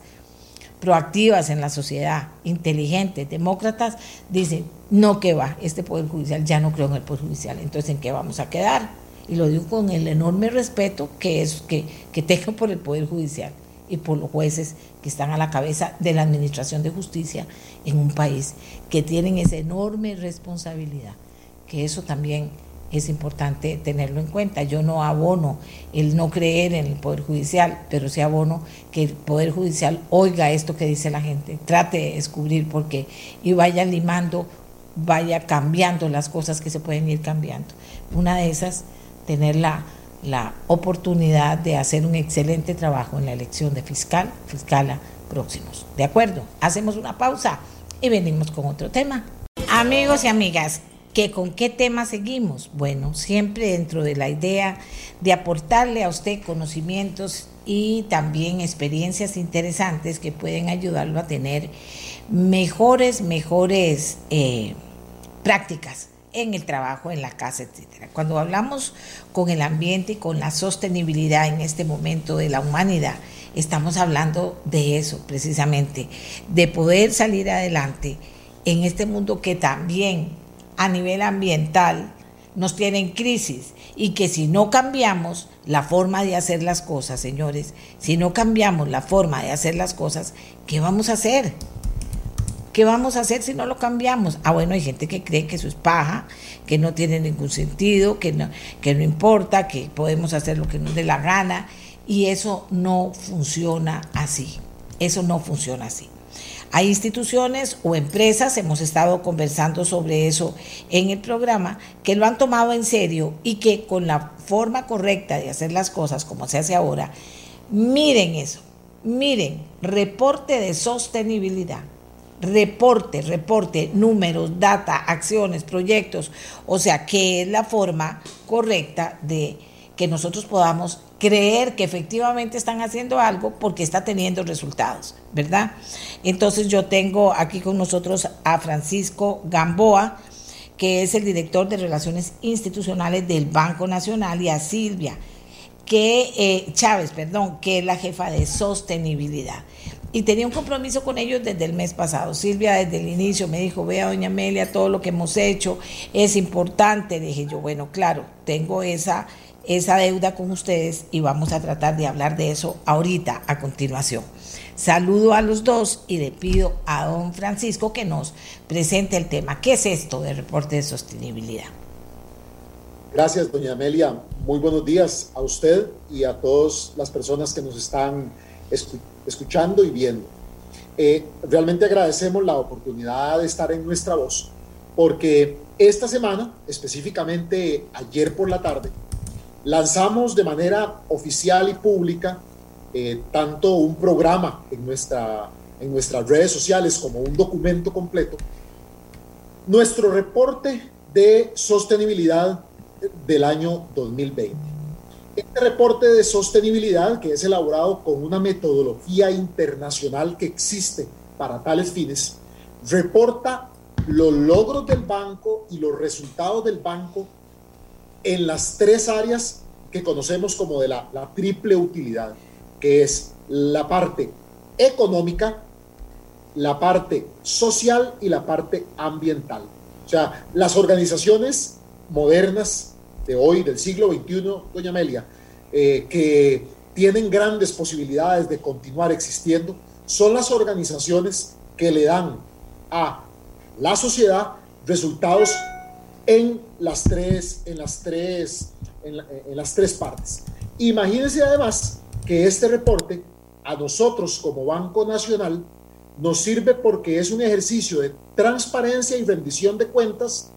proactivas en la sociedad, inteligentes, demócratas, dicen, no que va, este Poder Judicial, ya no creo en el Poder Judicial, entonces ¿en qué vamos a quedar? Y lo digo con el enorme respeto que, es, que, que tengo por el Poder Judicial y por los jueces que están a la cabeza de la Administración de Justicia en un país, que tienen esa enorme responsabilidad, que eso también es importante tenerlo en cuenta. Yo no abono el no creer en el Poder Judicial, pero sí abono que el Poder Judicial oiga esto que dice la gente, trate de descubrir por qué y vaya limando, vaya cambiando las cosas que se pueden ir cambiando. Una de esas, tener la la oportunidad de hacer un excelente trabajo en la elección de fiscal, fiscala próximos. ¿De acuerdo? Hacemos una pausa y venimos con otro tema. Amigos y amigas, ¿que ¿con qué tema seguimos? Bueno, siempre dentro de la idea de aportarle a usted conocimientos y también experiencias interesantes que pueden ayudarlo a tener mejores, mejores eh, prácticas en el trabajo, en la casa, etcétera. Cuando hablamos con el ambiente y con la sostenibilidad en este momento de la humanidad, estamos hablando de eso precisamente, de poder salir adelante en este mundo que también a nivel ambiental nos tiene en crisis y que si no cambiamos la forma de hacer las cosas, señores, si no cambiamos la forma de hacer las cosas, ¿qué vamos a hacer? ¿Qué vamos a hacer si no lo cambiamos? Ah, bueno, hay gente que cree que eso es paja, que no tiene ningún sentido, que no, que no importa, que podemos hacer lo que nos dé la gana. Y eso no funciona así. Eso no funciona así. Hay instituciones o empresas, hemos estado conversando sobre eso en el programa, que lo han tomado en serio y que con la forma correcta de hacer las cosas como se hace ahora, miren eso, miren, reporte de sostenibilidad reporte, reporte, números, data, acciones, proyectos, o sea, que es la forma correcta de que nosotros podamos creer que efectivamente están haciendo algo porque está teniendo resultados, ¿verdad? Entonces yo tengo aquí con nosotros a Francisco Gamboa, que es el director de Relaciones Institucionales del Banco Nacional, y a Silvia que eh, Chávez, perdón, que es la jefa de sostenibilidad y tenía un compromiso con ellos desde el mes pasado. Silvia desde el inicio me dijo, vea doña Amelia, todo lo que hemos hecho es importante. Dije yo, bueno, claro, tengo esa, esa deuda con ustedes y vamos a tratar de hablar de eso ahorita, a continuación. Saludo a los dos y le pido a don Francisco que nos presente el tema. ¿Qué es esto de reporte de sostenibilidad? Gracias, doña Amelia. Muy buenos días a usted y a todas las personas que nos están escuchando y viendo. Eh, realmente agradecemos la oportunidad de estar en nuestra voz, porque esta semana, específicamente ayer por la tarde, lanzamos de manera oficial y pública eh, tanto un programa en, en nuestras redes sociales como un documento completo, nuestro reporte de sostenibilidad del año 2020. Este reporte de sostenibilidad, que es elaborado con una metodología internacional que existe para tales fines, reporta los logros del banco y los resultados del banco en las tres áreas que conocemos como de la, la triple utilidad, que es la parte económica, la parte social y la parte ambiental. O sea, las organizaciones modernas de hoy, del siglo XXI, doña Amelia, eh, que tienen grandes posibilidades de continuar existiendo, son las organizaciones que le dan a la sociedad resultados en las tres, en las tres, en, en las tres partes. Imagínense además que este reporte a nosotros como Banco Nacional nos sirve porque es un ejercicio de transparencia y rendición de cuentas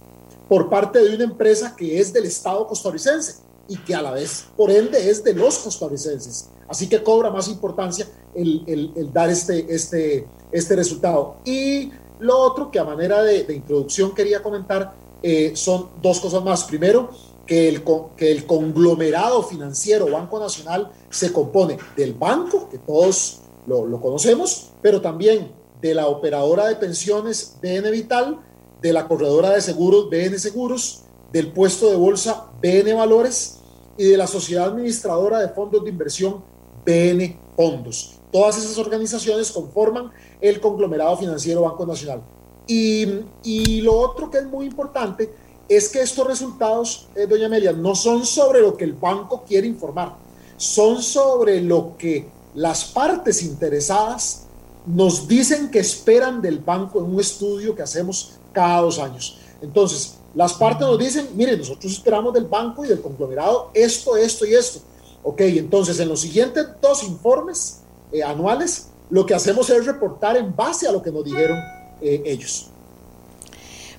por parte de una empresa que es del Estado costarricense y que a la vez, por ende, es de los costarricenses. Así que cobra más importancia el, dar este, este, este resultado. Y lo otro que a manera de, introducción quería comentar eh, son dos cosas más. Primero, que el, que el conglomerado financiero Banco Nacional se compone del banco, que todos lo, lo conocemos, pero también de la operadora de pensiones BN Vital, de la corredora de seguros BN Seguros, del puesto de bolsa BN Valores y de la sociedad administradora de fondos de inversión BN Fondos. Todas esas organizaciones conforman el conglomerado financiero Banco Nacional. Y, y lo otro que es muy importante es que estos resultados, eh, doña Amelia, no son sobre lo que el banco quiere informar, son sobre lo que las partes interesadas nos dicen que esperan del banco en un estudio que hacemos cada dos años. Entonces, las partes nos dicen, miren, nosotros esperamos del banco y del conglomerado esto, esto y esto. Ok, entonces en los siguientes dos informes eh, anuales, lo que hacemos es reportar en base a lo que nos dijeron eh, ellos.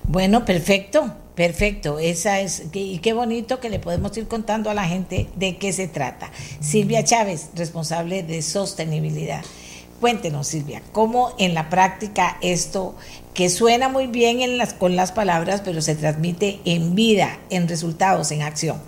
Bueno, perfecto, perfecto. Esa es, y qué bonito que le podemos ir contando a la gente de qué se trata. Silvia Chávez, responsable de sostenibilidad. Cuéntenos, Silvia, cómo en la práctica esto, que suena muy bien en las, con las palabras, pero se transmite en vida, en resultados, en acción.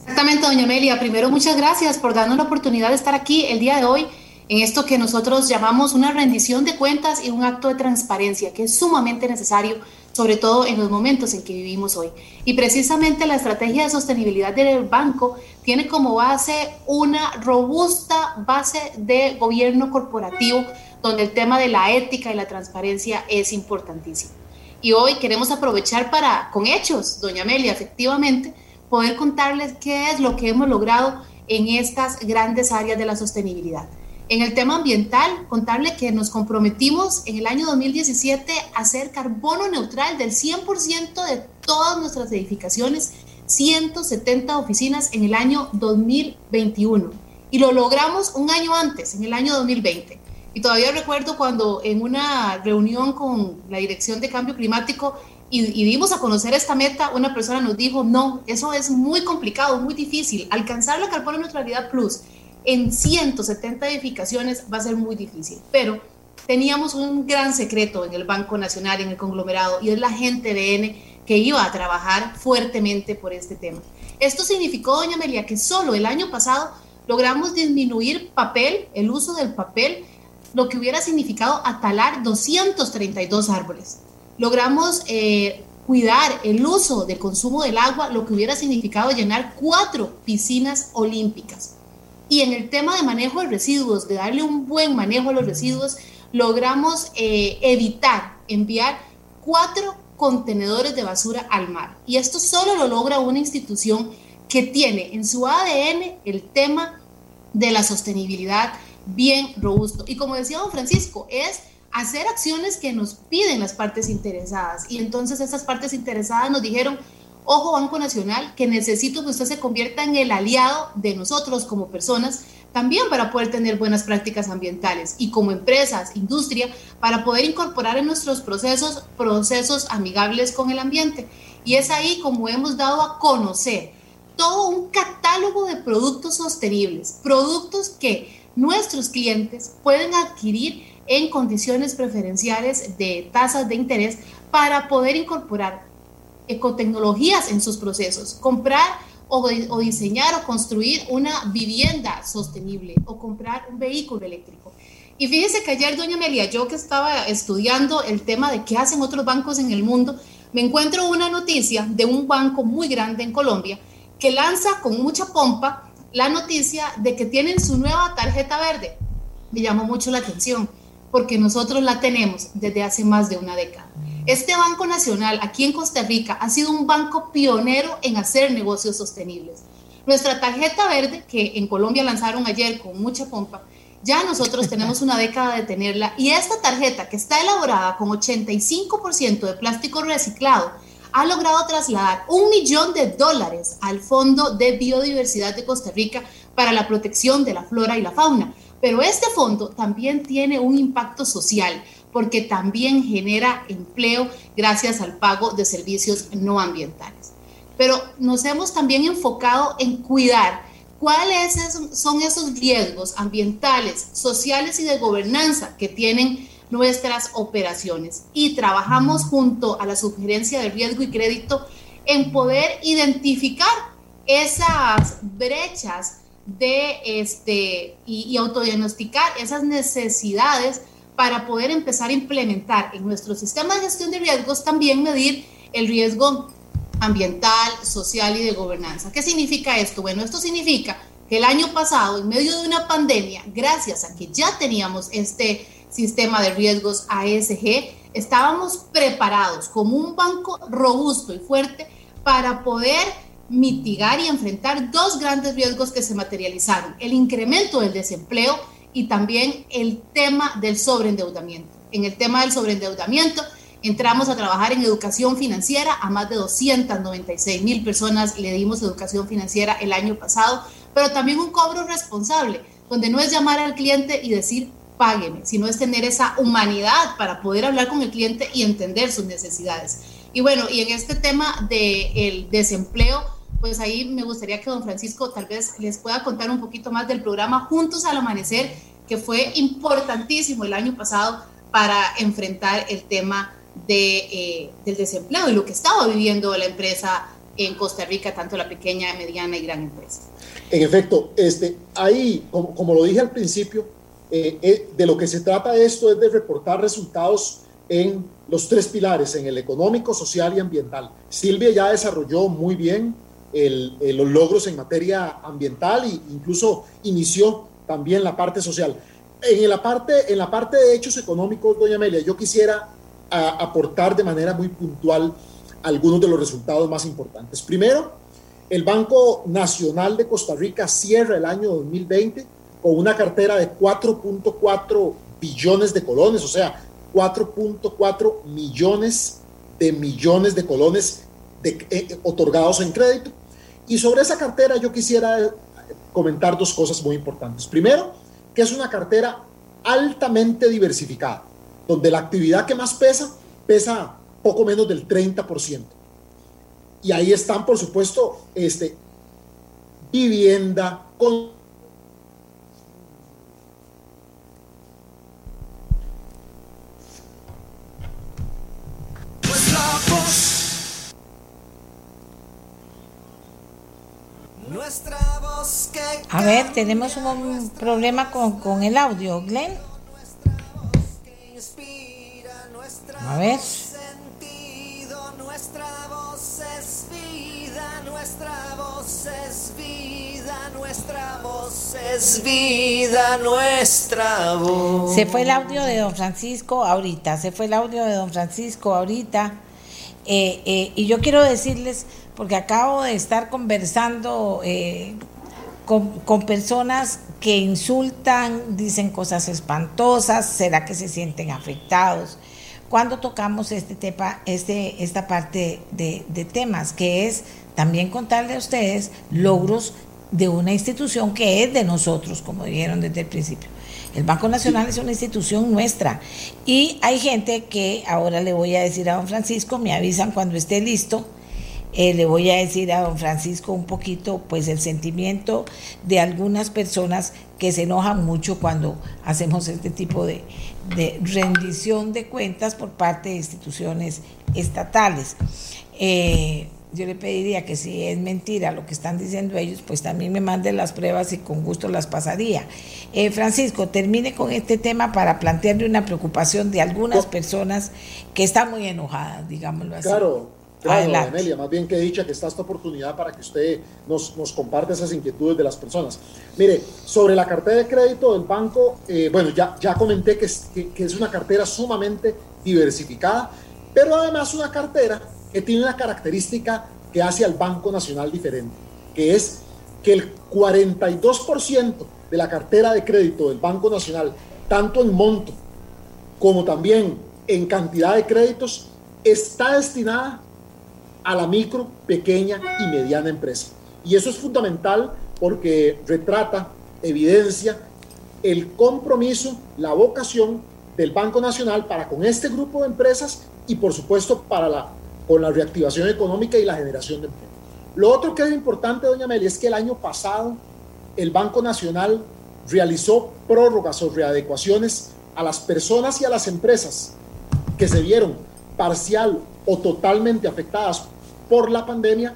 Exactamente, doña Amelia. Primero, muchas gracias por darnos la oportunidad de estar aquí el día de hoy en esto que nosotros llamamos una rendición de cuentas y un acto de transparencia, que es sumamente necesario sobre todo en los momentos en que vivimos hoy. Y precisamente la estrategia de sostenibilidad del banco tiene como base una robusta base de gobierno corporativo donde el tema de la ética y la transparencia es importantísimo. Y hoy queremos aprovechar para, con hechos, doña Amelia, efectivamente, poder contarles qué es lo que hemos logrado en estas grandes áreas de la sostenibilidad. En el tema ambiental, contarle que nos comprometimos en el año 2017 a ser carbono neutral del 100% de todas nuestras edificaciones, 170 oficinas en el año 2021. Y lo logramos un año antes, en el año 2020. Y todavía recuerdo cuando en una reunión con la Dirección de Cambio Climático y, y, dimos a conocer esta meta, una persona nos dijo, no, eso es muy complicado, muy difícil. Alcanzar la carbono neutralidad plus en 170 edificaciones va a ser muy difícil, pero teníamos un gran secreto en el Banco Nacional, en el conglomerado, y es la gente de N que iba a trabajar fuertemente por este tema. Esto significó, doña Amelia, que solo el año pasado logramos disminuir papel, el uso del papel, lo que hubiera significado atalar 232 árboles. Logramos eh, cuidar el uso del consumo del agua, lo que hubiera significado llenar cuatro piscinas olímpicas. Y en el tema de manejo de residuos, de darle un buen manejo a los residuos, logramos eh, evitar enviar cuatro contenedores de basura al mar. Y esto solo lo logra una institución que tiene en su ADN el tema de la sostenibilidad bien robusto. Y como decía don Francisco, es hacer acciones que nos piden las partes interesadas. Y entonces esas partes interesadas nos dijeron, ojo Banco Nacional, que necesito que usted se convierta en el aliado de nosotros como personas, también para poder tener buenas prácticas ambientales y como empresas, industria, para poder incorporar en nuestros procesos procesos amigables con el ambiente. Y es ahí como hemos dado a conocer todo un catálogo de productos sostenibles, productos que nuestros clientes pueden adquirir en condiciones preferenciales de tasas de interés para poder incorporar ecotecnologías en sus procesos, comprar o, diseñar o construir una vivienda sostenible o comprar un vehículo eléctrico. Y fíjese que ayer, doña Amelia, yo que estaba estudiando el tema de qué hacen otros bancos en el mundo, me encuentro una noticia de un banco muy grande en Colombia que lanza con mucha pompa la noticia de que tienen su nueva tarjeta verde. Me llamó mucho la atención porque nosotros la tenemos desde hace más de una década. Este Banco Nacional aquí en Costa Rica ha sido un banco pionero en hacer negocios sostenibles. Nuestra tarjeta verde, que en Colombia lanzaron ayer con mucha pompa, ya nosotros tenemos una década de tenerla y esta tarjeta que está elaborada con 85% de plástico reciclado ha logrado trasladar un millón de dólares al Fondo de Biodiversidad de Costa Rica para la protección de la flora y la fauna. Pero este fondo también tiene un impacto social porque también genera empleo gracias al pago de servicios no ambientales. Pero nos hemos también enfocado en cuidar cuáles son esos riesgos ambientales, sociales y de gobernanza que tienen nuestras operaciones y trabajamos junto a la sugerencia de riesgo y crédito en poder identificar esas brechas de este y, y autodiagnosticar esas necesidades para poder empezar a implementar en nuestro sistema de gestión de riesgos también medir el riesgo ambiental, social y de gobernanza. ¿Qué significa esto? Bueno, esto significa que el año pasado, en medio de una pandemia, gracias a que ya teníamos este sistema de riesgos ASG, estábamos preparados como un banco robusto y fuerte para poder mitigar y enfrentar dos grandes riesgos que se materializaron, el incremento del desempleo y también el tema del sobreendeudamiento. En el tema del sobreendeudamiento, entramos a trabajar en educación financiera, a más de 296 mil personas le dimos educación financiera el año pasado, pero también un cobro responsable, donde no es llamar al cliente y decir, págueme, sino es tener esa humanidad para poder hablar con el cliente y entender sus necesidades. Y bueno, y en este tema del desempleo, pues ahí me gustaría que don Francisco tal vez les pueda contar un poquito más del programa Juntos al Amanecer, que fue importantísimo el año pasado para enfrentar el tema de, eh, del desempleo y lo que estaba viviendo la empresa en Costa Rica, tanto la pequeña, mediana y gran empresa. En efecto, este, ahí, como, como lo dije al principio, eh, eh, de lo que se trata esto es de reportar resultados en los tres pilares, en el económico, social y ambiental. Silvia ya desarrolló muy bien los logros en materia ambiental e incluso inició también la parte social. En la parte, en la parte de hechos económicos, doña Amelia, yo quisiera aportar de manera muy puntual algunos de los resultados más importantes. Primero, el Banco Nacional de Costa Rica cierra el año 2020 con una cartera de 4.4 billones de colones, o sea, 4.4 millones de millones de colones de, eh, otorgados en crédito. Y sobre esa cartera yo quisiera comentar dos cosas muy importantes. Primero, que es una cartera altamente diversificada, donde la actividad que más pesa pesa poco menos del 30%. Y ahí están, por supuesto, este, vivienda, con A ver, tenemos un problema con, con el audio, Glenn. A ver. Nuestra voz es vida, nuestra voz es vida, nuestra voz es vida, nuestra voz. Se fue el audio de don Francisco ahorita, se fue el audio de don Francisco ahorita. Eh, eh, y yo quiero decirles, porque acabo de estar conversando eh, con, personas que insultan, dicen cosas espantosas, será que se sienten afectados. Cuando tocamos este tema, este, esta parte de, de temas, que es también contarle a ustedes logros de una institución que es de nosotros, como dijeron desde el principio. El Banco Nacional es una institución nuestra y hay gente que ahora le voy a decir a don Francisco, me avisan cuando esté listo, eh, le voy a decir a don Francisco un poquito, pues el sentimiento de algunas personas que se enojan mucho cuando hacemos este tipo de, rendición de cuentas por parte de instituciones estatales. Eh, yo le pediría que si es mentira lo que están diciendo ellos, pues también me manden las pruebas y con gusto las pasaría. Eh, Francisco, termine con este tema para plantearle una preocupación de algunas personas que están muy enojadas, digámoslo así. Claro, Claro, Amelia, más bien que dicha que está esta oportunidad para que usted nos, nos comparte esas inquietudes de las personas. Mire, sobre la cartera de crédito del banco, eh, bueno, ya, ya comenté que es, que, es una cartera sumamente diversificada, pero además una cartera que tiene una característica que hace al Banco Nacional diferente, que es que el 42% de la cartera de crédito del Banco Nacional, tanto en monto como también en cantidad de créditos, está destinada a la micro, pequeña y mediana empresa. Y eso es fundamental porque retrata, evidencia el compromiso, la vocación del Banco Nacional para con este grupo de empresas y por supuesto para la, con la reactivación económica y la generación de empleo. Lo otro que es importante, doña Meli, es que el año pasado el Banco Nacional realizó prórrogas o readecuaciones a las personas y a las empresas que se vieron parcial o totalmente afectadas por la pandemia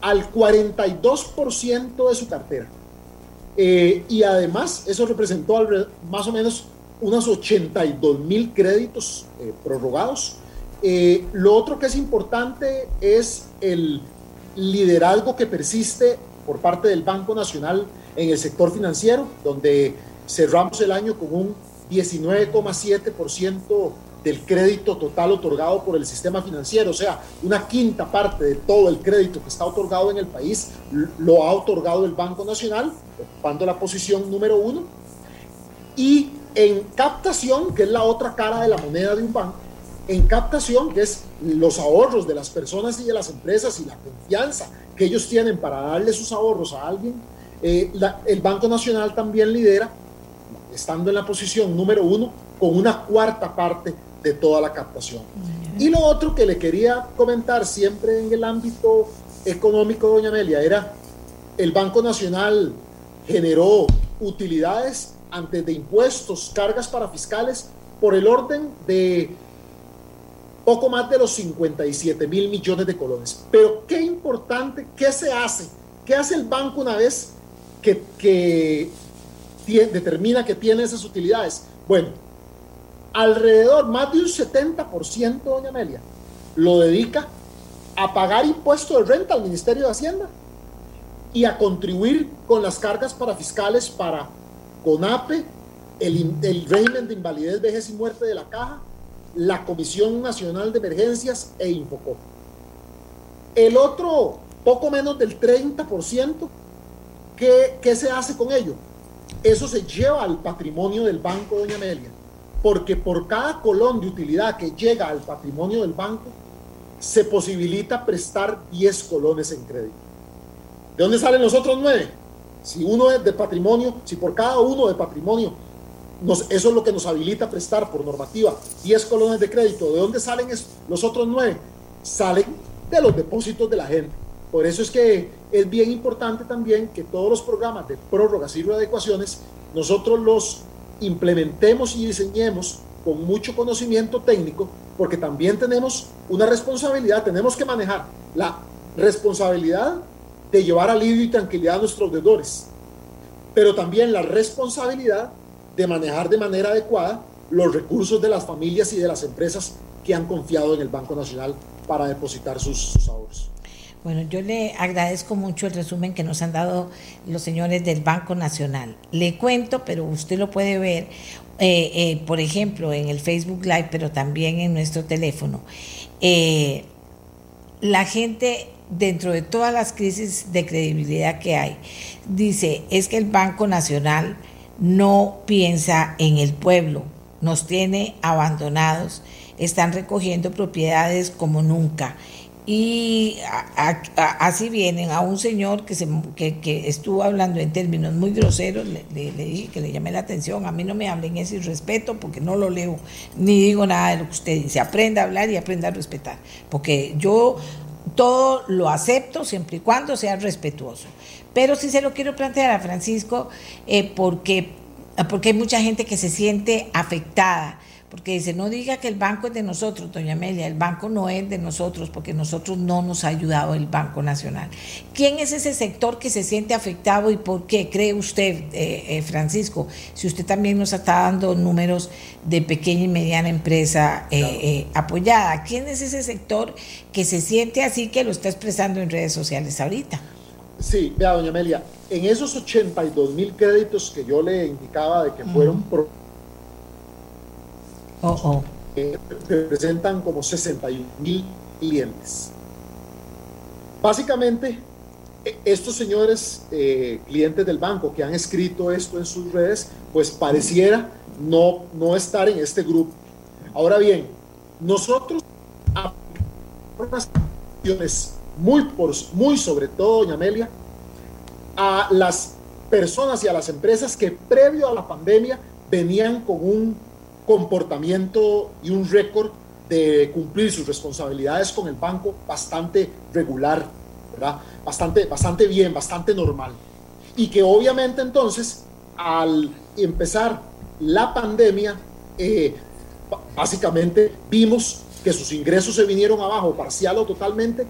al 42% de su cartera. Eh, y además eso representó más o menos unos 82 mil créditos eh, prorrogados. Eh, lo otro que es importante es el liderazgo que persiste por parte del Banco Nacional en el sector financiero, donde cerramos el año con un 19,7% del crédito total otorgado por el sistema financiero, o sea, una quinta parte de todo el crédito que está otorgado en el país lo ha otorgado el Banco Nacional, ocupando la posición número uno. Y en captación, que es la otra cara de la moneda de un banco, en captación, que es los ahorros de las personas y de las empresas y la confianza que ellos tienen para darle sus ahorros a alguien, eh, el Banco Nacional también lidera, estando en la posición número uno, con una cuarta parte de toda la captación. Y lo otro que le quería comentar siempre en el ámbito económico, doña Amelia, era el Banco Nacional generó utilidades antes de impuestos, cargas para fiscales, por el orden de poco más de los 57 mil millones de colones. Pero qué importante, ¿qué se hace? ¿Qué hace el banco una vez que, que determina que tiene esas utilidades? Bueno, alrededor, más de un 70%, doña Amelia, lo dedica a pagar impuestos de renta al Ministerio de Hacienda y a contribuir con las cargas para fiscales para CONAPE, el, el régimen de invalidez, vejez y muerte de la caja, la Comisión Nacional de Emergencias e Infocop. El otro, poco menos del 30%, ¿qué, ¿qué se hace con ello? Eso se lleva al patrimonio del Banco Doña Amelia porque por cada colón de utilidad que llega al patrimonio del banco, se posibilita prestar 10 colones en crédito. ¿De dónde salen los otros 9? Si uno es de patrimonio, si por cada uno de patrimonio eso es lo que nos habilita a prestar por normativa 10 colones de crédito. ¿De dónde salen los otros 9? Salen de los depósitos de la gente. Por eso es que es bien importante también que todos los programas de prórrogas y readecuaciones nosotros los implementemos y diseñemos con mucho conocimiento técnico, porque también tenemos una responsabilidad, tenemos que manejar la responsabilidad de llevar alivio y tranquilidad a nuestros deudores, pero también la responsabilidad de manejar de manera adecuada los recursos de las familias y de las empresas que han confiado en el Banco Nacional para depositar sus, sus ahorros. Bueno, yo le agradezco mucho el resumen que nos han dado los señores del Banco Nacional. Le cuento, pero usted lo puede ver, eh, eh, por ejemplo, en el Facebook Live, pero también en nuestro teléfono. Eh, la gente, dentro de todas las crisis de credibilidad que hay, dice, es que el Banco Nacional no piensa en el pueblo, nos tiene abandonados, están recogiendo propiedades como nunca y así vienen a un señor que, se, que, estuvo hablando en términos muy groseros, le, dije que le llamé la atención, a mí no me hablen ese respeto porque no lo leo, ni digo nada de lo que usted dice, aprenda a hablar y aprenda a respetar, porque yo todo lo acepto siempre y cuando sea respetuoso. Pero sí se lo quiero plantear a Francisco eh, porque, porque hay mucha gente que se siente afectada porque dice, no diga que el banco es de nosotros, doña Amelia, el banco no es de nosotros, porque nosotros no nos ha ayudado el Banco Nacional. ¿Quién es ese sector que se siente afectado y por qué cree usted, eh, eh, Francisco, si usted también nos está dando números de pequeña y mediana empresa eh, apoyada? ¿Quién es ese sector que se siente así que lo está expresando en redes sociales ahorita? Sí, vea, doña Amelia, en esos 82 mil créditos que yo le indicaba de que fueron... Oh, representan como 61 mil clientes. Básicamente, e, estos señores eh, clientes del banco que han escrito esto en sus redes, pues pareciera no, no estar en este grupo. Ahora bien, nosotros unas muy, por, muy sobre todo, doña Amelia, a las personas y a las empresas que previo a la pandemia venían con un comportamiento y un récord de cumplir sus responsabilidades con el banco bastante regular, ¿verdad? Bastante, bastante bien, bastante normal. Y que obviamente entonces, al empezar la pandemia, eh, básicamente vimos que sus ingresos se vinieron abajo parcial o totalmente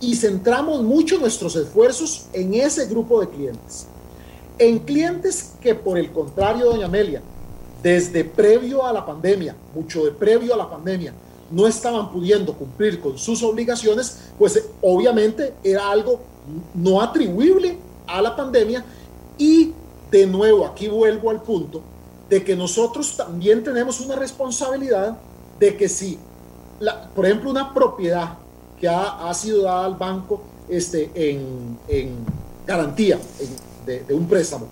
y centramos mucho nuestros esfuerzos en ese grupo de clientes. En clientes que por el contrario, doña Amelia, desde previo a la pandemia, mucho de previo a la pandemia, no estaban pudiendo cumplir con sus obligaciones, pues eh, obviamente era algo no atribuible a la pandemia. Y de nuevo aquí vuelvo al punto de que nosotros también tenemos una responsabilidad de que si, la, por ejemplo, una propiedad que ha, sido dada al banco este, en, garantía de un préstamo,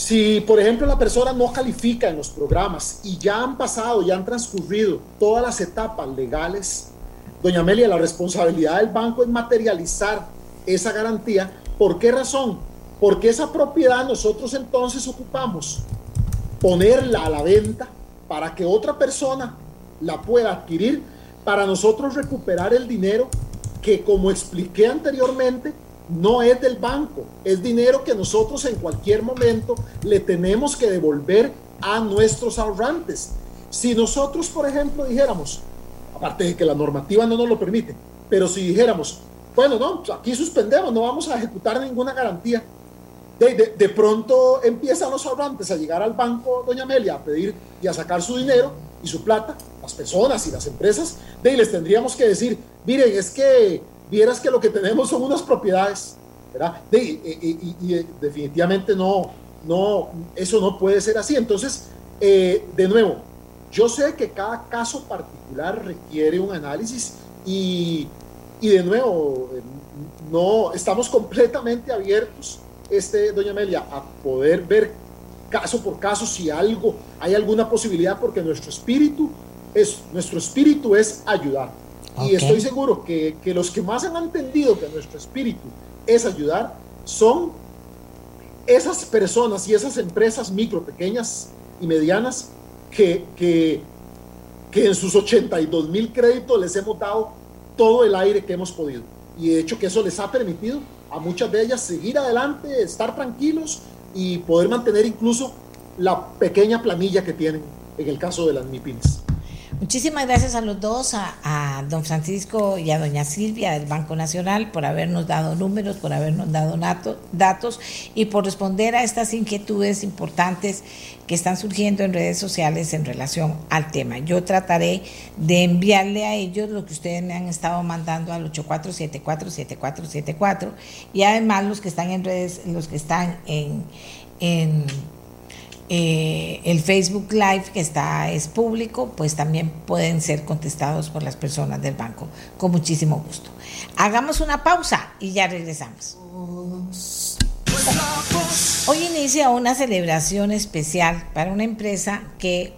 si, por ejemplo, la persona no califica en los programas y ya han pasado, ya han transcurrido todas las etapas legales, doña Amelia, la responsabilidad del banco es materializar esa garantía. ¿Por qué razón? Porque esa propiedad nosotros entonces ocupamos ponerla a la venta para que otra persona la pueda adquirir, para nosotros recuperar el dinero que, como expliqué anteriormente, no es del banco, es dinero que nosotros en cualquier momento le tenemos que devolver a nuestros ahorrantes. Si nosotros, por ejemplo, dijéramos, aparte de que la normativa no nos lo permite, pero si dijéramos, bueno, no, aquí suspendemos, no vamos a ejecutar ninguna garantía, de, pronto empiezan los ahorrantes a llegar al banco, doña Amelia, a pedir y a sacar su dinero y su plata, las personas y las empresas, de les tendríamos que decir, miren, es que vieras que lo que tenemos son unas propiedades, ¿verdad? y, eh, definitivamente no, no, eso no puede ser así. Entonces, eh, de nuevo, yo sé que cada caso particular requiere un análisis y, y de nuevo, no estamos completamente abiertos, este, doña Amelia, a poder ver caso por caso si algo, hay alguna posibilidad, porque nuestro espíritu es, nuestro espíritu es ayudar. Y estoy seguro que, que, los que más han entendido que nuestro espíritu es ayudar son esas personas y esas empresas micro, pequeñas, y medianas que, que, que en sus 82 mil créditos les hemos dado todo el aire que hemos podido. Y de hecho que eso les ha permitido a muchas de ellas seguir adelante, estar tranquilos y poder mantener incluso la pequeña planilla que tienen en el caso de las MIPINs. Muchísimas gracias a los dos, a, don Francisco y a doña Silvia del Banco Nacional por habernos dado números, por habernos dado datos y por responder a estas inquietudes importantes que están surgiendo en redes sociales en relación al tema. Yo trataré de enviarle a ellos lo que ustedes me han estado mandando al 84747474 y además los que están en redes, los que están en, en eh, el Facebook Live que está es público, pues también pueden ser contestados por las personas del banco con muchísimo gusto. Hagamos una pausa y ya regresamos. Hoy inicia una celebración especial para una empresa que,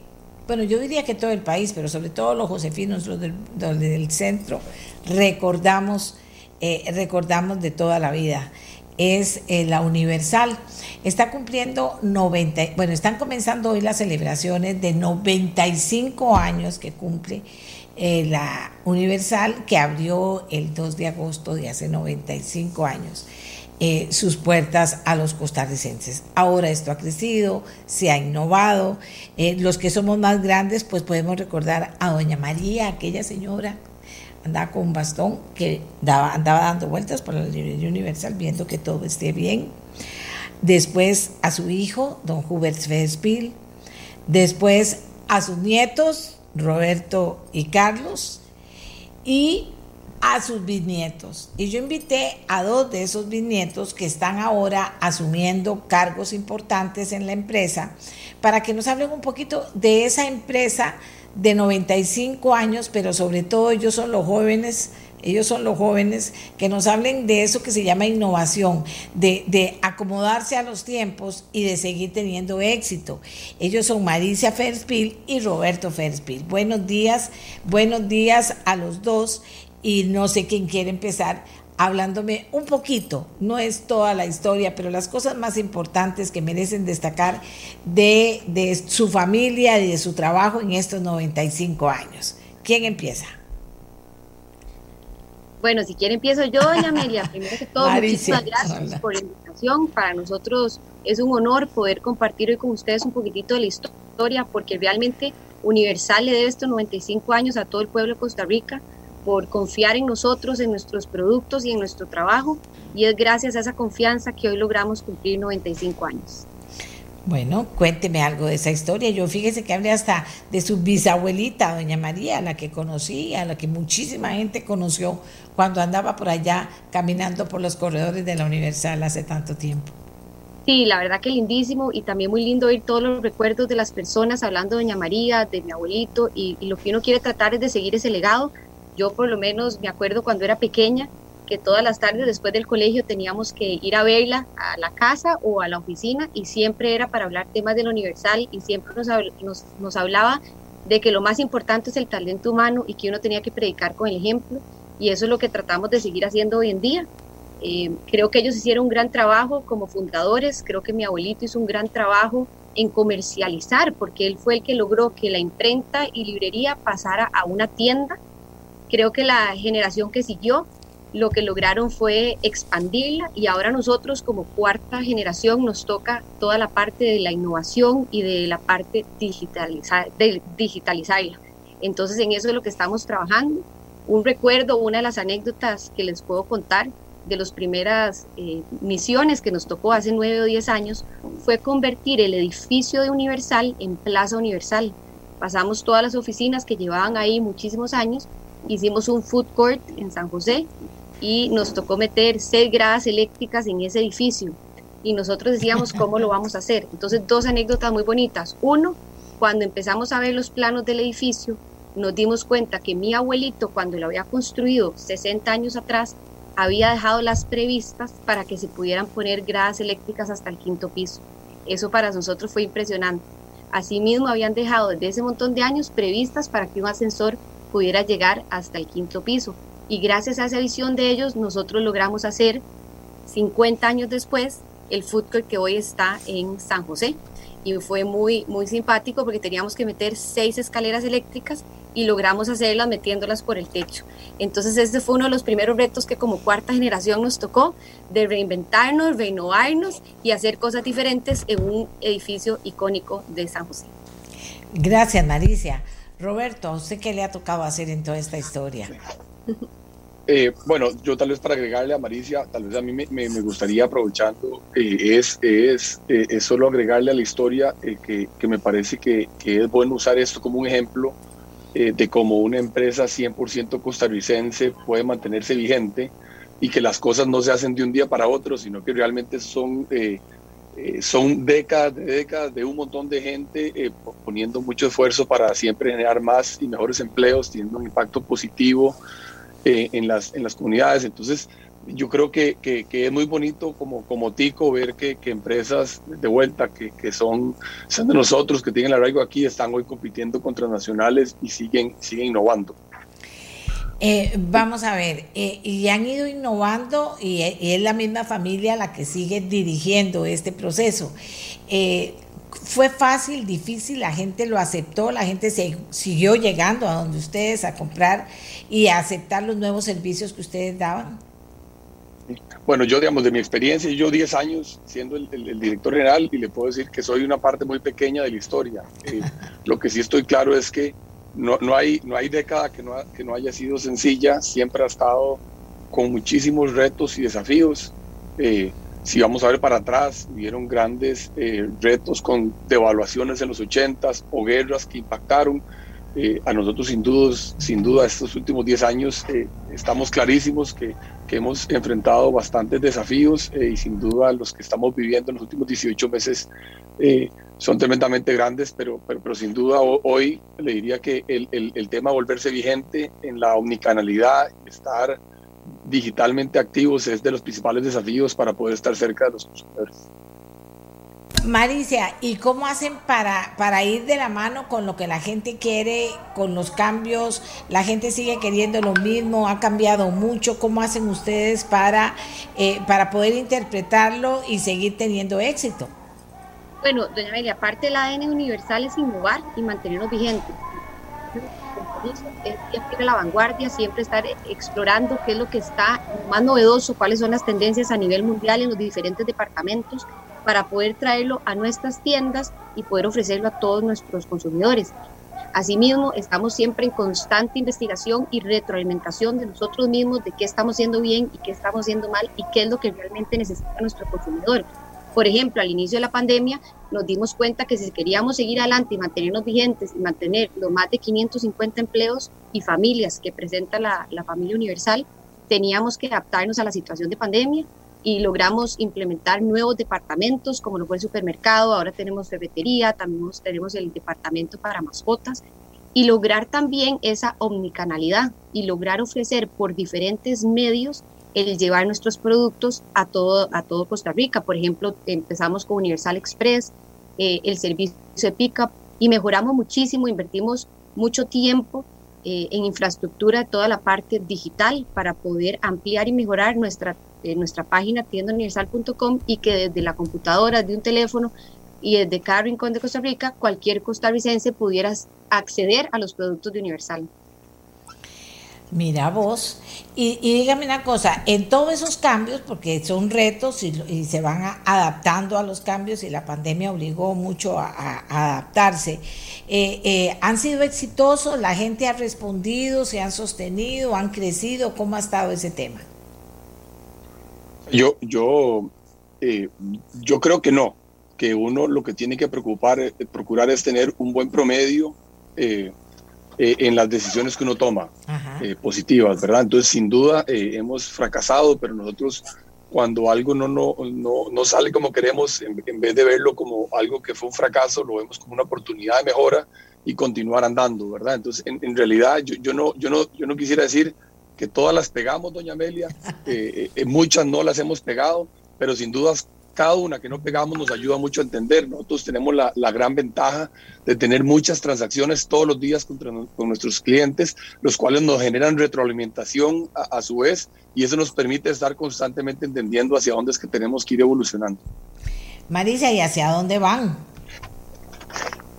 bueno, yo diría que todo el país, pero sobre todo los josefinos, los del, centro, recordamos, eh, recordamos de toda la vida es eh, la Universal. Está cumpliendo 90, bueno, están comenzando hoy las celebraciones de 95 años que cumple eh, la Universal, que abrió el 2 de agosto de hace 95 años. Eh, sus puertas a los costarricenses. Ahora esto ha crecido, se ha innovado. los que somos más grandes, pues podemos recordar a Doña María, aquella señora andaba con un bastón que daba, andaba dando vueltas por la librería universal viendo que todo esté bien. Después a su hijo, don Hubert Fespil. Después a sus nietos, Roberto y Carlos. Y a sus bisnietos. Y yo invité a dos de esos bisnietos que están ahora asumiendo cargos importantes en la empresa para que nos hablen un poquito de esa empresa de 95 años, pero sobre todo ellos son los jóvenes, ellos son los jóvenes que nos hablen de eso que se llama innovación, de, de acomodarse a los tiempos y de seguir teniendo éxito. Ellos son Maricia Ferspil y Roberto Ferspil. Buenos días, buenos días a los dos y no sé quién quiere empezar hablándome un poquito, no es toda la historia, pero las cosas más importantes que merecen destacar de, de su familia y de su trabajo en estos 95 años. ¿Quién empieza? Bueno, si quiere empiezo yo, doña Amelia. Primero que todo, muchísimas gracias por la invitación. Para nosotros es un honor poder compartir hoy con ustedes un poquitito de la historia, porque realmente Universal le debe estos 95 años a todo el pueblo de Costa Rica por confiar en nosotros, en nuestros productos y en nuestro trabajo. Y es gracias a esa confianza que hoy logramos cumplir 95 años. Bueno, cuénteme algo de esa historia. Yo fíjese que hablé hasta de su bisabuelita, doña María, la que conocí, a la que muchísima gente conoció cuando andaba por allá caminando por los corredores de la Universal hace tanto tiempo. Sí, la verdad que lindísimo y también muy lindo oír todos los recuerdos de las personas hablando de doña María, de mi abuelito y, y lo que uno quiere tratar es de seguir ese legado yo por lo menos me acuerdo cuando era pequeña que todas las tardes después del colegio teníamos que ir a verla a la casa o a la oficina y siempre era para hablar temas del universal y siempre nos, nos, hablaba de que lo más importante es el talento humano y que uno tenía que predicar con el ejemplo y eso es lo que tratamos de seguir haciendo hoy en día. Eh, creo que ellos hicieron un gran trabajo como fundadores, creo que mi abuelito hizo un gran trabajo en comercializar porque él fue el que logró que la imprenta y librería pasara a una tienda Creo que la generación que siguió lo que lograron fue expandirla y ahora nosotros como cuarta generación nos toca toda la parte de la innovación y de la parte de digitalizarla. Entonces en eso es lo que estamos trabajando. Un recuerdo, una de las anécdotas que les puedo contar de las primeras eh, misiones que nos tocó hace nueve o diez años fue convertir el edificio de Universal en Plaza Universal. Pasamos todas las oficinas que llevaban ahí muchísimos años hicimos un food court en San José y nos tocó meter seis gradas eléctricas en ese edificio. Y nosotros decíamos cómo lo vamos a hacer. Entonces, dos anécdotas muy bonitas. Uno, cuando empezamos a ver los planos del edificio, nos dimos cuenta que mi abuelito, cuando lo había construido 60 años atrás, había dejado las previstas para que se pudieran poner gradas eléctricas hasta el quinto piso. Eso para nosotros fue impresionante. Asimismo, habían dejado desde ese montón de años previstas para que un ascensor pudiera llegar hasta el quinto piso. Y gracias a esa visión de ellos, nosotros logramos hacer, 50 años después, el court que hoy está en San José. Y fue muy, muy simpático porque teníamos que meter seis escaleras eléctricas y logramos hacerlas metiéndolas por el techo. Entonces ese fue uno de los primeros retos que como cuarta generación nos tocó, de reinventarnos, renovarnos y hacer cosas diferentes en un edificio icónico de San José. Gracias, Maricia. Roberto, ¿a usted qué le ha tocado hacer en toda esta historia? Eh, bueno, yo tal vez para agregarle a Maricia, tal vez a mí me, gustaría aprovechando, eh, es, eh, es, solo agregarle a la historia que, que, me parece que, que, es bueno usar esto como un ejemplo de cómo una empresa 100% costarricense puede mantenerse vigente y que las cosas no se hacen de un día para otro, sino que realmente son eh, son décadas de décadas de un montón de gente eh, poniendo mucho esfuerzo para siempre generar más y mejores empleos, teniendo un impacto positivo eh, en, las, en las comunidades. Entonces, yo creo que, que, es muy bonito como, como tico ver que, que empresas de vuelta que, que, son, son de nosotros, que tienen el arraigo aquí, están hoy compitiendo contra nacionales y siguen, siguen innovando. Eh, vamos a ver, eh, y han ido innovando y, es la misma familia la que sigue dirigiendo este proceso. Eh, ¿Fue fácil, difícil? ¿La gente lo aceptó? ¿La gente se, siguió llegando a donde ustedes a comprar y a aceptar los nuevos servicios que ustedes daban? Bueno, yo digamos de mi experiencia, yo 10 años siendo el, director general y le puedo decir que soy una parte muy pequeña de la historia. lo que sí estoy claro es que no, no, hay, no hay década que no, que no haya sido sencilla, siempre ha estado con muchísimos retos y desafíos. Eh, si vamos a ver para atrás, hubieron grandes eh, retos con devaluaciones en los 80 o guerras que impactaron. Eh, a nosotros sin duda, sin duda estos últimos 10 años estamos clarísimos que, que, hemos enfrentado bastantes desafíos y sin duda los que estamos viviendo en los últimos 18 meses son tremendamente grandes, pero, pero, sin duda hoy le diría que el, el, tema de volverse vigente en la omnicanalidad, estar digitalmente activos es de los principales desafíos para poder estar cerca de los consumidores. Maricia, ¿y cómo hacen para, para ir de la mano con lo que la gente quiere, con los cambios? La gente sigue queriendo lo mismo, ha cambiado mucho. ¿Cómo hacen ustedes para, eh, para poder interpretarlo y seguir teniendo éxito? Bueno, doña Amelia, aparte del ADN universal es innovar y mantenernos vigentes. Es siempre a la vanguardia, siempre estar explorando qué es lo que está más novedoso, cuáles son las tendencias a nivel mundial en los diferentes departamentos para poder traerlo a nuestras tiendas y poder ofrecerlo a todos nuestros consumidores. Asimismo, estamos siempre en constante investigación y retroalimentación de nosotros mismos, de qué estamos haciendo bien y qué estamos haciendo mal y qué es lo que realmente necesita nuestro consumidor. Por ejemplo, al inicio de la pandemia nos dimos cuenta que si queríamos seguir adelante y mantenernos vigentes y mantener los más de 550 empleos y familias que presenta la, familia universal, teníamos que adaptarnos a la situación de pandemia y logramos implementar nuevos departamentos como lo fue el supermercado, ahora tenemos ferretería, también tenemos el departamento para mascotas y lograr también esa omnicanalidad y lograr ofrecer por diferentes medios el llevar nuestros productos a todo, a todo Costa Rica. Por ejemplo, empezamos con Universal Express, eh, el servicio de pickup y mejoramos muchísimo, invertimos mucho tiempo eh, en infraestructura toda la parte digital para poder ampliar y mejorar nuestra, eh, nuestra página tiendauniversal.com y que desde la computadora, de un teléfono y desde cada rincón de Costa Rica, cualquier costarricense pudiera acceder a los productos de Universal. Mira vos, y, dígame una cosa, en todos esos cambios, porque son retos y, se van adaptando a los cambios y la pandemia obligó mucho a, adaptarse, eh, eh, ¿han sido exitosos? ¿La gente ha respondido? ¿Se han sostenido? ¿Han crecido? ¿Cómo ha estado ese tema? Yo, yo, eh, yo creo que no, que uno lo que tiene que preocupar, procurar es tener un buen promedio. Eh, en las decisiones que uno toma eh, positivas, ¿verdad? Entonces, sin duda, eh, hemos fracasado, pero nosotros cuando algo no, no, no, no sale como queremos, en, vez de verlo como algo que fue un fracaso, lo vemos como una oportunidad de mejora y continuar andando, ¿verdad? Entonces, en, realidad, yo, yo, no, yo, no, yo no quisiera decir que todas las pegamos, doña Amelia, muchas no las hemos pegado, pero sin dudas cada una que no pegamos nos ayuda mucho a entender. Nosotros tenemos la, la gran ventaja de tener muchas transacciones todos los días con, con nuestros clientes, los cuales nos generan retroalimentación a, a, su vez y eso nos permite estar constantemente entendiendo hacia dónde es que tenemos que ir evolucionando. Marisa, ¿y hacia dónde van?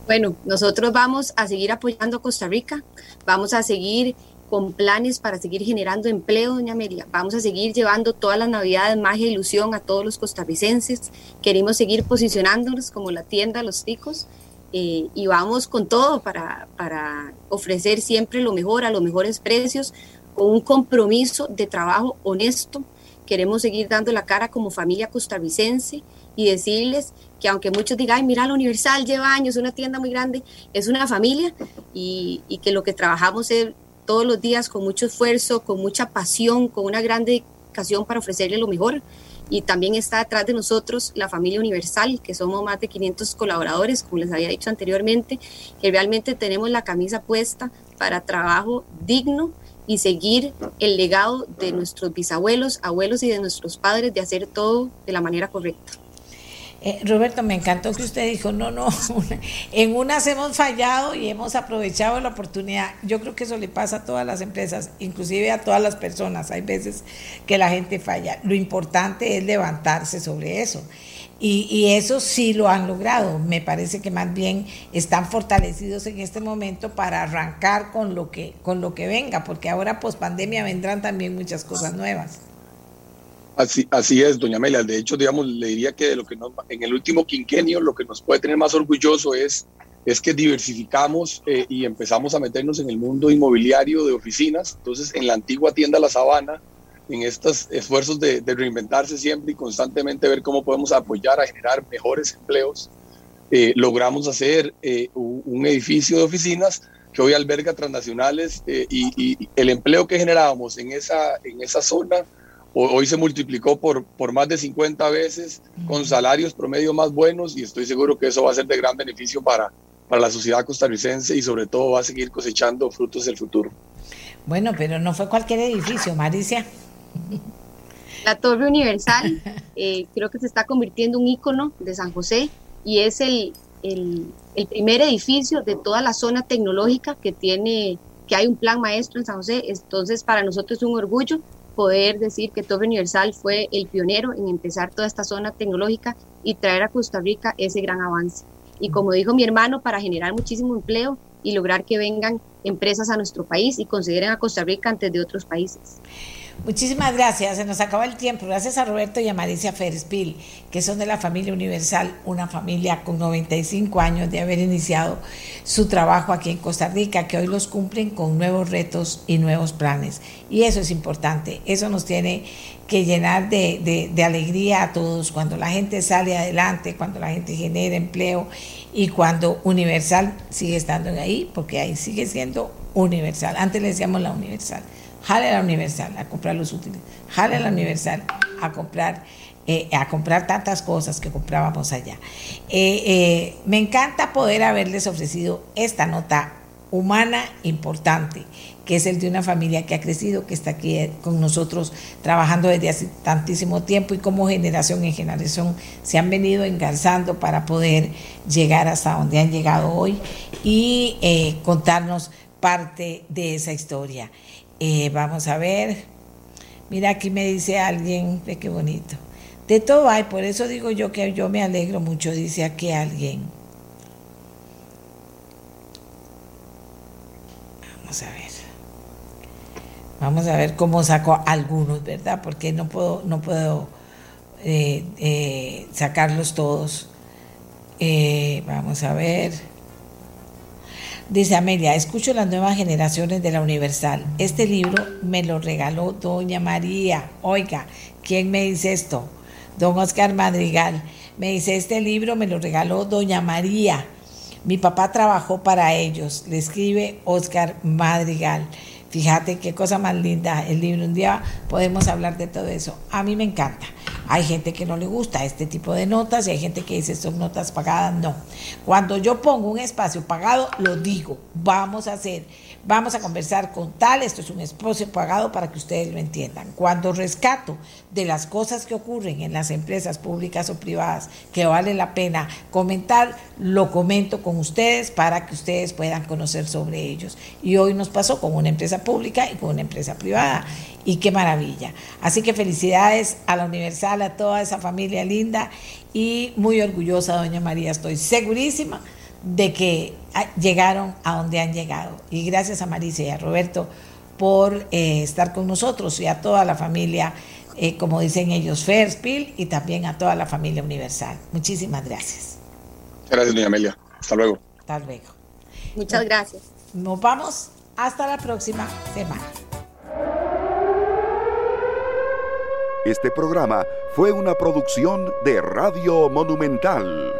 Bueno, nosotros vamos a seguir apoyando a Costa Rica, vamos a seguir con planes para seguir generando empleo, doña Amelia. Vamos a seguir llevando todas las navidades magia e ilusión a todos los costarricenses. Queremos seguir posicionándonos como la tienda Los Ticos eh, y vamos con todo para, para ofrecer siempre lo mejor a los mejores precios, con un compromiso de trabajo honesto. Queremos seguir dando la cara como familia costarricense y decirles que aunque muchos digan, Ay, mira, la Universal lleva años, una tienda muy grande, es una familia y, y que lo que trabajamos es todos los días con mucho esfuerzo, con mucha pasión, con una gran dedicación para ofrecerle lo mejor. Y también está detrás de nosotros la familia Universal, que somos más de 500 colaboradores, como les había dicho anteriormente, que realmente tenemos la camisa puesta para trabajo digno y seguir el legado de nuestros bisabuelos, abuelos y de nuestros padres de hacer todo de la manera correcta. Eh, Roberto, me encantó que usted dijo, no, no, en unas hemos fallado y hemos aprovechado la oportunidad. Yo creo que eso le pasa a todas las empresas, inclusive a todas las personas. Hay veces que la gente falla. Lo importante es levantarse sobre eso. Y, y, eso sí lo han logrado. Me parece que más bien están fortalecidos en este momento para arrancar con lo que, con lo que venga, porque ahora post pandemia vendrán también muchas cosas nuevas. Así, así es, doña Amelia. De hecho, digamos, le diría que de lo que nos, en el último quinquenio lo que nos puede tener más orgulloso es, es que diversificamos eh, y empezamos a meternos en el mundo inmobiliario de oficinas. Entonces, en la antigua tienda La Sabana, en estos esfuerzos de, de reinventarse siempre y constantemente ver cómo podemos apoyar a generar mejores empleos, eh, logramos hacer eh, un edificio de oficinas que hoy alberga transnacionales y, y, el empleo que generábamos en esa, en esa zona hoy se multiplicó por, por más de 50 veces con salarios promedio más buenos y estoy seguro que eso va a ser de gran beneficio para, para la sociedad costarricense y sobre todo va a seguir cosechando frutos del futuro. Bueno, pero no fue cualquier edificio, Maricia. La Torre Universal eh, creo que se está convirtiendo en un ícono de San José y es el, el, el primer edificio de toda la zona tecnológica que tiene que hay un plan maestro en San José, entonces para nosotros es un orgullo poder decir que Torre Universal fue el pionero en empezar toda esta zona tecnológica y traer a Costa Rica ese gran avance. Y como dijo mi hermano, para generar muchísimo empleo y lograr que vengan empresas a nuestro país y consideren a Costa Rica antes de otros países. Muchísimas gracias, se nos acaba el tiempo. Gracias a Roberto y a Maricia Ferespil, que son de la familia Universal, una familia con 95 años de haber iniciado su trabajo aquí en Costa Rica, que hoy los cumplen con nuevos retos y nuevos planes. Y eso es importante, eso nos tiene que llenar de, de, de alegría a todos cuando la gente sale adelante, cuando la gente genera empleo y cuando Universal sigue estando ahí, porque ahí sigue siendo Universal. Antes le decíamos la Universal jale a la Universal a comprar los útiles, jale a la Universal a comprar, eh, a comprar tantas cosas que comprábamos allá. Eh, eh, me encanta poder haberles ofrecido esta nota humana importante, que es el de una familia que ha crecido, que está aquí con nosotros trabajando desde hace tantísimo tiempo y como generación en generación se han venido engarzando para poder llegar hasta donde han llegado hoy y contarnos parte de esa historia. Eh, vamos a ver. Mira, aquí me dice alguien, ve qué bonito. De todo hay, por eso digo yo que yo me alegro mucho, dice aquí alguien. Vamos a ver. Vamos a ver cómo saco algunos, ¿verdad? Porque no puedo, no puedo eh, eh, sacarlos todos. Vamos a ver. Dice Amelia, escucho las nuevas generaciones de la Universal. Este libro me lo regaló doña María. Oiga, ¿quién me dice esto? Don Oscar Madrigal. Me dice, este libro me lo regaló doña María. Mi papá trabajó para ellos. Le escribe Oscar Madrigal. Fíjate qué cosa más linda el libro. Un día podemos hablar de todo eso. A mí me encanta. Hay gente que no le gusta este tipo de notas y hay gente que dice son notas pagadas. No. Cuando yo pongo un espacio pagado, lo digo. Vamos a hacer Vamos a conversar con tal, esto es un espacio pagado para que ustedes lo entiendan. Cuando rescato de las cosas que ocurren en las empresas públicas o privadas que vale la pena comentar, lo comento con ustedes para que ustedes puedan conocer sobre ellos. Y hoy nos pasó con una empresa pública y con una empresa privada. Y qué maravilla. Así que felicidades a la Universal, a toda esa familia linda y muy orgullosa, doña María, estoy segurísima de que llegaron a donde han llegado. Y gracias a Marisa y a Roberto por eh, estar con nosotros y a toda la familia, eh, como dicen ellos, Fairspill y también a toda la familia Universal. Muchísimas gracias. Gracias, doña Amelia. Hasta luego. Hasta luego. Muchas gracias. Nos vamos hasta la próxima semana. Este programa fue una producción de Radio Monumental.